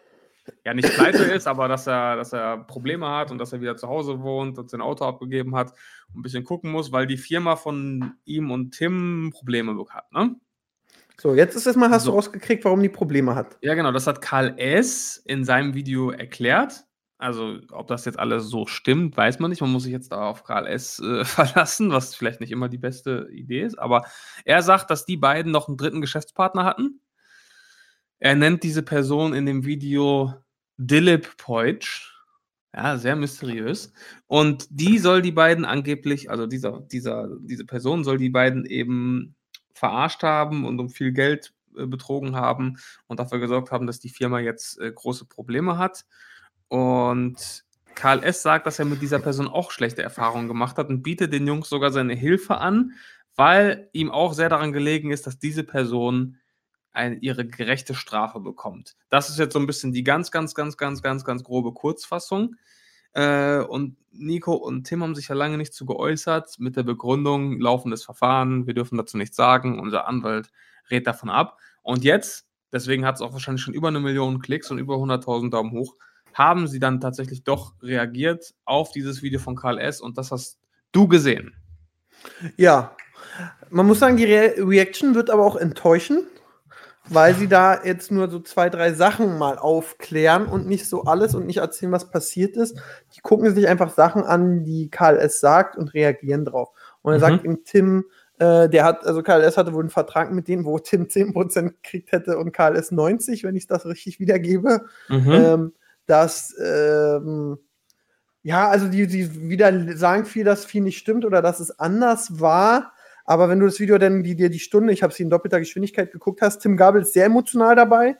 ja nicht pleite ist, aber dass er, dass er Probleme hat und dass er wieder zu Hause wohnt und sein Auto abgegeben hat und ein bisschen gucken muss, weil die Firma von ihm und Tim Probleme hat, ne? so, jetzt ist erstmal, hast So. du rausgekriegt, warum die Probleme hat. Ja, genau, das hat Karl S. in seinem Video erklärt. Also, ob das jetzt alles so stimmt, weiß man nicht. Man muss sich jetzt da auf S. Äh, *laughs* verlassen, was vielleicht nicht immer die beste Idee ist. Aber er sagt, dass die beiden noch einen dritten Geschäftspartner hatten. Er nennt diese Person in dem Video Dilip Poitsch. Ja, sehr mysteriös. Und die soll die beiden angeblich, also dieser, dieser, diese Person soll die beiden eben verarscht haben und um viel Geld äh, betrogen haben und dafür gesorgt haben, dass die Firma jetzt äh, große Probleme hat. Und Karl S. sagt, dass er mit dieser Person auch schlechte Erfahrungen gemacht hat und bietet den Jungs sogar seine Hilfe an, weil ihm auch sehr daran gelegen ist, dass diese Person eine, ihre gerechte Strafe bekommt. Das ist jetzt so ein bisschen die ganz, ganz, ganz, ganz, ganz, ganz grobe Kurzfassung. Äh, und Nico und Tim haben sich ja lange nicht zu geäußert, mit der Begründung, laufendes Verfahren, wir dürfen dazu nichts sagen, unser Anwalt rät davon ab. Und jetzt, deswegen hat es auch wahrscheinlich schon über eine Million Klicks und über 100.000 Daumen hoch, haben sie dann tatsächlich doch reagiert auf dieses Video von Karl S. und das hast du gesehen. Ja, man muss sagen, die Re Reaction wird aber auch enttäuschen, weil sie da jetzt nur so zwei, drei Sachen mal aufklären und nicht so alles und nicht erzählen, was passiert ist. Die gucken sich einfach Sachen an, die Karl S. sagt und reagieren drauf. Und er mhm. sagt ihm Tim, äh, der hat, also Karl S. hatte wohl einen Vertrag mit denen, wo Tim 10% gekriegt hätte und Karl S. 90, wenn ich das richtig wiedergebe. Mhm. Ähm, dass, ähm, ja, also die, die wieder sagen viel, dass viel nicht stimmt oder dass es anders war. Aber wenn du das Video dann, die dir die Stunde, ich habe sie in doppelter Geschwindigkeit geguckt hast, Tim Gabel ist sehr emotional dabei.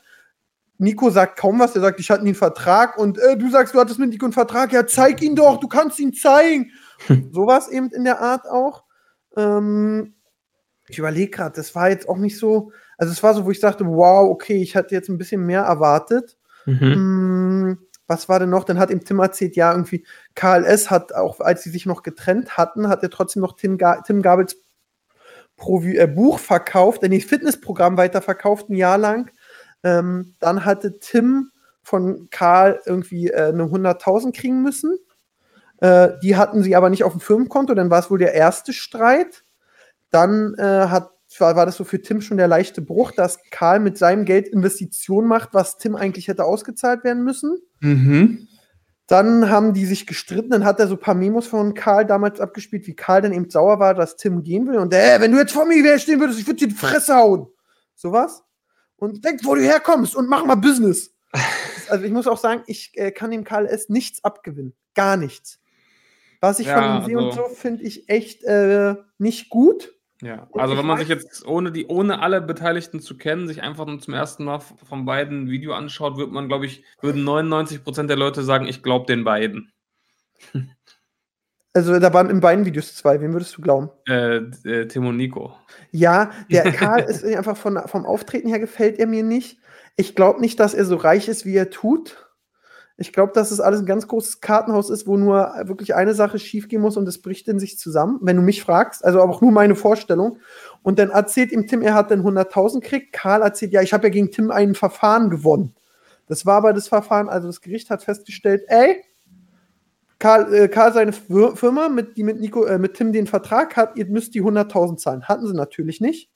Nico sagt kaum was, er sagt, ich hatte nie einen Vertrag und äh, du sagst, du hattest mit Nico einen Vertrag, ja, zeig ihn doch, du kannst ihn zeigen. *laughs* Sowas eben in der Art auch. Ähm, ich überlege gerade, das war jetzt auch nicht so, also es war so, wo ich sagte, wow, okay, ich hatte jetzt ein bisschen mehr erwartet. Mhm. Mm, was war denn noch? Dann hat ihm Tim erzählt, ja, irgendwie KLS hat auch, als sie sich noch getrennt hatten, hat er trotzdem noch Tim, Ga Tim Gabels Provi äh, Buch verkauft, äh, das Fitnessprogramm weiterverkauft, ein Jahr lang. Ähm, dann hatte Tim von Karl irgendwie äh, eine 100.000 kriegen müssen. Äh, die hatten sie aber nicht auf dem Firmenkonto, dann war es wohl der erste Streit. Dann äh, hat, war, war das so für Tim schon der leichte Bruch, dass Karl mit seinem Geld Investitionen macht, was Tim eigentlich hätte ausgezahlt werden müssen. Mhm. Dann haben die sich gestritten, dann hat er so ein paar Memos von Karl damals abgespielt, wie Karl dann eben sauer war, dass Tim gehen will. Und äh, wenn du jetzt vor mir stehen würdest, ich würde dir die Fresse hauen. Sowas. Und denk, wo du herkommst und mach mal Business. also ich muss auch sagen, ich äh, kann dem Karl S. nichts abgewinnen. Gar nichts. Was ich ja, von ihm sehe und also so, finde ich echt äh, nicht gut. Ja, also wenn man sich jetzt ohne die, ohne alle Beteiligten zu kennen, sich einfach nur zum ersten Mal von beiden Video anschaut, wird man, glaube ich, würden 99% der Leute sagen, ich glaube den beiden. *laughs* Also da waren in beiden Videos zwei, wem würdest du glauben? Äh, äh, Tim und Nico. Ja, der *laughs* Karl ist einfach von, vom Auftreten her gefällt er mir nicht. Ich glaube nicht, dass er so reich ist, wie er tut. Ich glaube, dass es alles ein ganz großes Kartenhaus ist, wo nur wirklich eine Sache schiefgehen muss und es bricht in sich zusammen, wenn du mich fragst. Also auch nur meine Vorstellung. Und dann erzählt ihm Tim, er hat dann 100.000 gekriegt. Karl erzählt, ja, ich habe ja gegen Tim ein Verfahren gewonnen. Das war aber das Verfahren, also das Gericht hat festgestellt, ey, Karl, äh, Karl seine Firma, mit, die mit, Nico, äh, mit Tim den Vertrag hat, ihr müsst die 100.000 zahlen. Hatten sie natürlich nicht.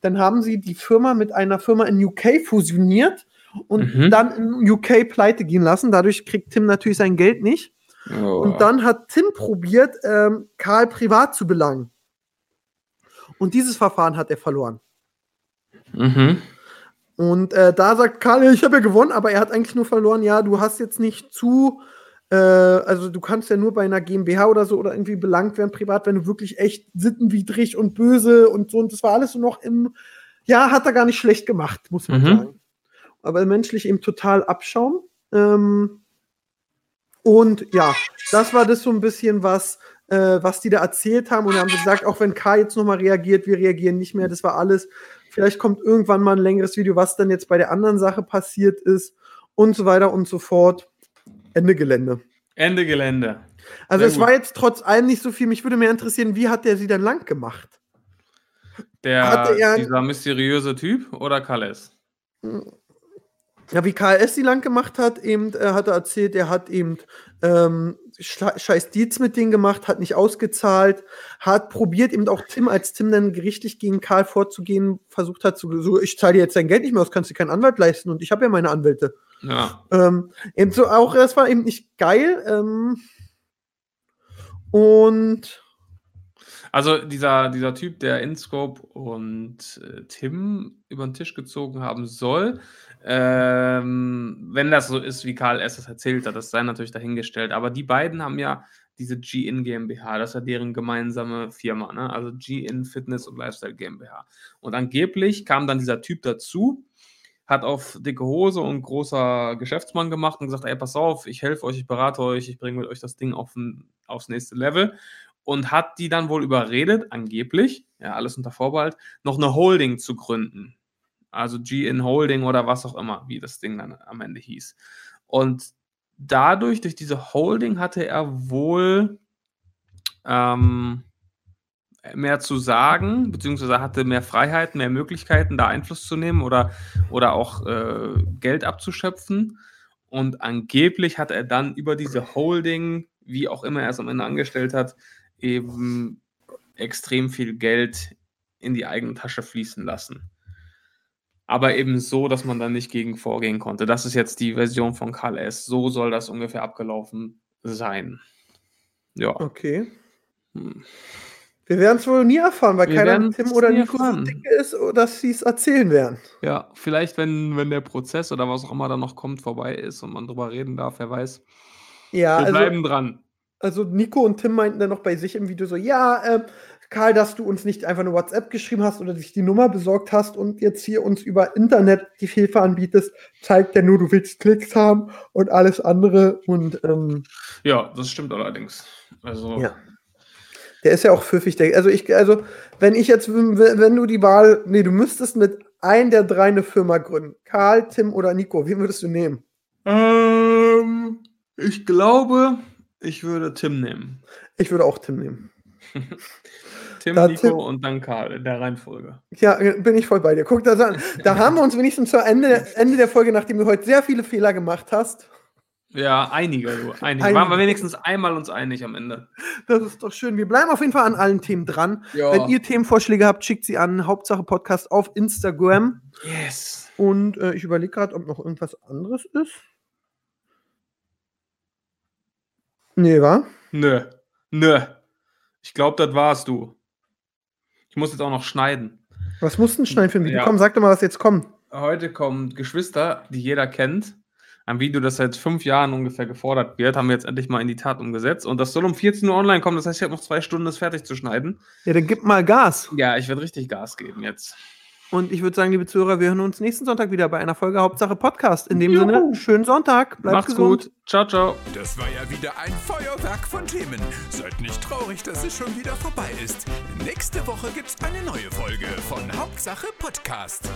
Dann haben sie die Firma mit einer Firma in UK fusioniert und mhm. dann in UK pleite gehen lassen. Dadurch kriegt Tim natürlich sein Geld nicht. Oh. Und dann hat Tim probiert, ähm, Karl privat zu belangen. Und dieses Verfahren hat er verloren. Mhm. Und äh, da sagt Karl, ich habe ja gewonnen, aber er hat eigentlich nur verloren, ja, du hast jetzt nicht zu, äh, also du kannst ja nur bei einer GmbH oder so oder irgendwie belangt werden privat, wenn du wirklich echt sittenwidrig und böse und so. Und das war alles so noch im, ja, hat er gar nicht schlecht gemacht, muss man mhm. sagen aber menschlich eben total Abschaum. Ähm, und ja, das war das so ein bisschen, was, äh, was die da erzählt haben. Und haben gesagt, auch wenn K jetzt nochmal reagiert, wir reagieren nicht mehr. Das war alles. Vielleicht kommt irgendwann mal ein längeres Video, was dann jetzt bei der anderen Sache passiert ist und so weiter und so fort. Ende Gelände. Ende Gelände. Also Sehr es gut. war jetzt trotz allem nicht so viel. Mich würde mehr interessieren, wie hat der sie dann lang gemacht? Der, dieser mysteriöse Typ oder Kales? Ja, wie KS die lang gemacht hat, eben, äh, hat er erzählt, er hat eben ähm, scheiß Deals mit denen gemacht, hat nicht ausgezahlt, hat probiert eben auch Tim, als Tim dann gerichtlich gegen Karl vorzugehen, versucht hat, zu, so, ich zahle dir jetzt dein Geld nicht mehr aus, kannst dir keinen Anwalt leisten und ich habe ja meine Anwälte. Ja. Ähm, eben so auch, das war eben nicht geil. Ähm, und also dieser, dieser Typ, der InScope und äh, Tim über den Tisch gezogen haben soll, ähm, wenn das so ist, wie Karl S. das erzählt hat, das sei natürlich dahingestellt. Aber die beiden haben ja diese G-In GmbH, das ist ja deren gemeinsame Firma, ne? also G-In Fitness und Lifestyle GmbH. Und angeblich kam dann dieser Typ dazu, hat auf dicke Hose und großer Geschäftsmann gemacht und gesagt, ey, pass auf, ich helfe euch, ich berate euch, ich bringe mit euch das Ding auf ein, aufs nächste Level und hat die dann wohl überredet, angeblich, ja, alles unter Vorbehalt, noch eine Holding zu gründen. Also G-In Holding oder was auch immer, wie das Ding dann am Ende hieß. Und dadurch, durch diese Holding, hatte er wohl ähm, mehr zu sagen, beziehungsweise hatte mehr Freiheiten, mehr Möglichkeiten, da Einfluss zu nehmen oder, oder auch äh, Geld abzuschöpfen. Und angeblich hat er dann über diese Holding, wie auch immer er es am Ende angestellt hat, eben extrem viel Geld in die eigene Tasche fließen lassen. Aber eben so, dass man dann nicht gegen vorgehen konnte. Das ist jetzt die Version von Karl S. So soll das ungefähr abgelaufen sein. Ja. Okay. Hm. Wir werden es wohl nie erfahren, weil Wir keiner Tim oder Nico so ist, dass sie es erzählen werden. Ja, vielleicht, wenn, wenn der Prozess oder was auch immer da noch kommt, vorbei ist und man drüber reden darf, wer weiß. Ja, Wir also, bleiben dran. also Nico und Tim meinten dann noch bei sich im Video so, ja, ähm, Karl, dass du uns nicht einfach eine WhatsApp geschrieben hast oder dich die Nummer besorgt hast und jetzt hier uns über Internet die Hilfe anbietest, zeigt ja nur, du willst Klicks haben und alles andere. Und ähm, Ja, das stimmt allerdings. Also, ja. Der ist ja auch pfiffig. Der, also ich, also wenn ich jetzt, wenn wenn du die Wahl, nee, du müsstest mit einem der drei eine Firma gründen. Karl, Tim oder Nico, wen würdest du nehmen? ähm, ich glaube, ich würde Tim nehmen. Ich würde auch Tim nehmen. *laughs* Tim, Da Nico Tim- und dann Karl in der Reihenfolge. Ja, bin ich voll bei dir. Guck das an. Da *laughs* haben wir uns wenigstens zu Ende, Ende der Folge, nachdem du heute sehr viele Fehler gemacht hast. Ja, einige, du. Einige. Einige. Waren wir wenigstens einmal uns einig am Ende. Das ist doch schön. Wir bleiben auf jeden Fall an allen Themen dran. Ja. Wenn ihr Themenvorschläge habt, schickt sie an Hauptsache Podcast auf Instagram. Yes. Und äh, ich überlege gerade, ob noch irgendwas anderes ist. Nee, wa? Nö. Nö. Ich glaube, das war's, du. Ich muss jetzt auch noch schneiden. Was mussten denn schneiden für ein Video? Ja. Komm, sag doch mal, was jetzt kommt. Heute kommen Geschwister, die jeder kennt. Ein Video, das seit fünf Jahren ungefähr gefordert wird, haben wir jetzt endlich mal in die Tat umgesetzt. Und das soll um 14 Uhr online kommen. Das heißt, ich habe noch zwei Stunden, das fertig zu schneiden. Ja, dann gib mal Gas. Ja, ich werde richtig Gas geben jetzt. Und ich würde sagen, liebe Zuhörer, wir hören uns nächsten Sonntag wieder bei einer Folge Hauptsache Podcast. In dem Juhu. Sinne, schönen Sonntag. Bleibt Macht's gesund. gut. Ciao, ciao. Das war ja wieder ein Feuerwerk von Themen. Seid nicht traurig, dass es schon wieder vorbei ist. Nächste Woche gibt's eine neue Folge von Hauptsache Podcast.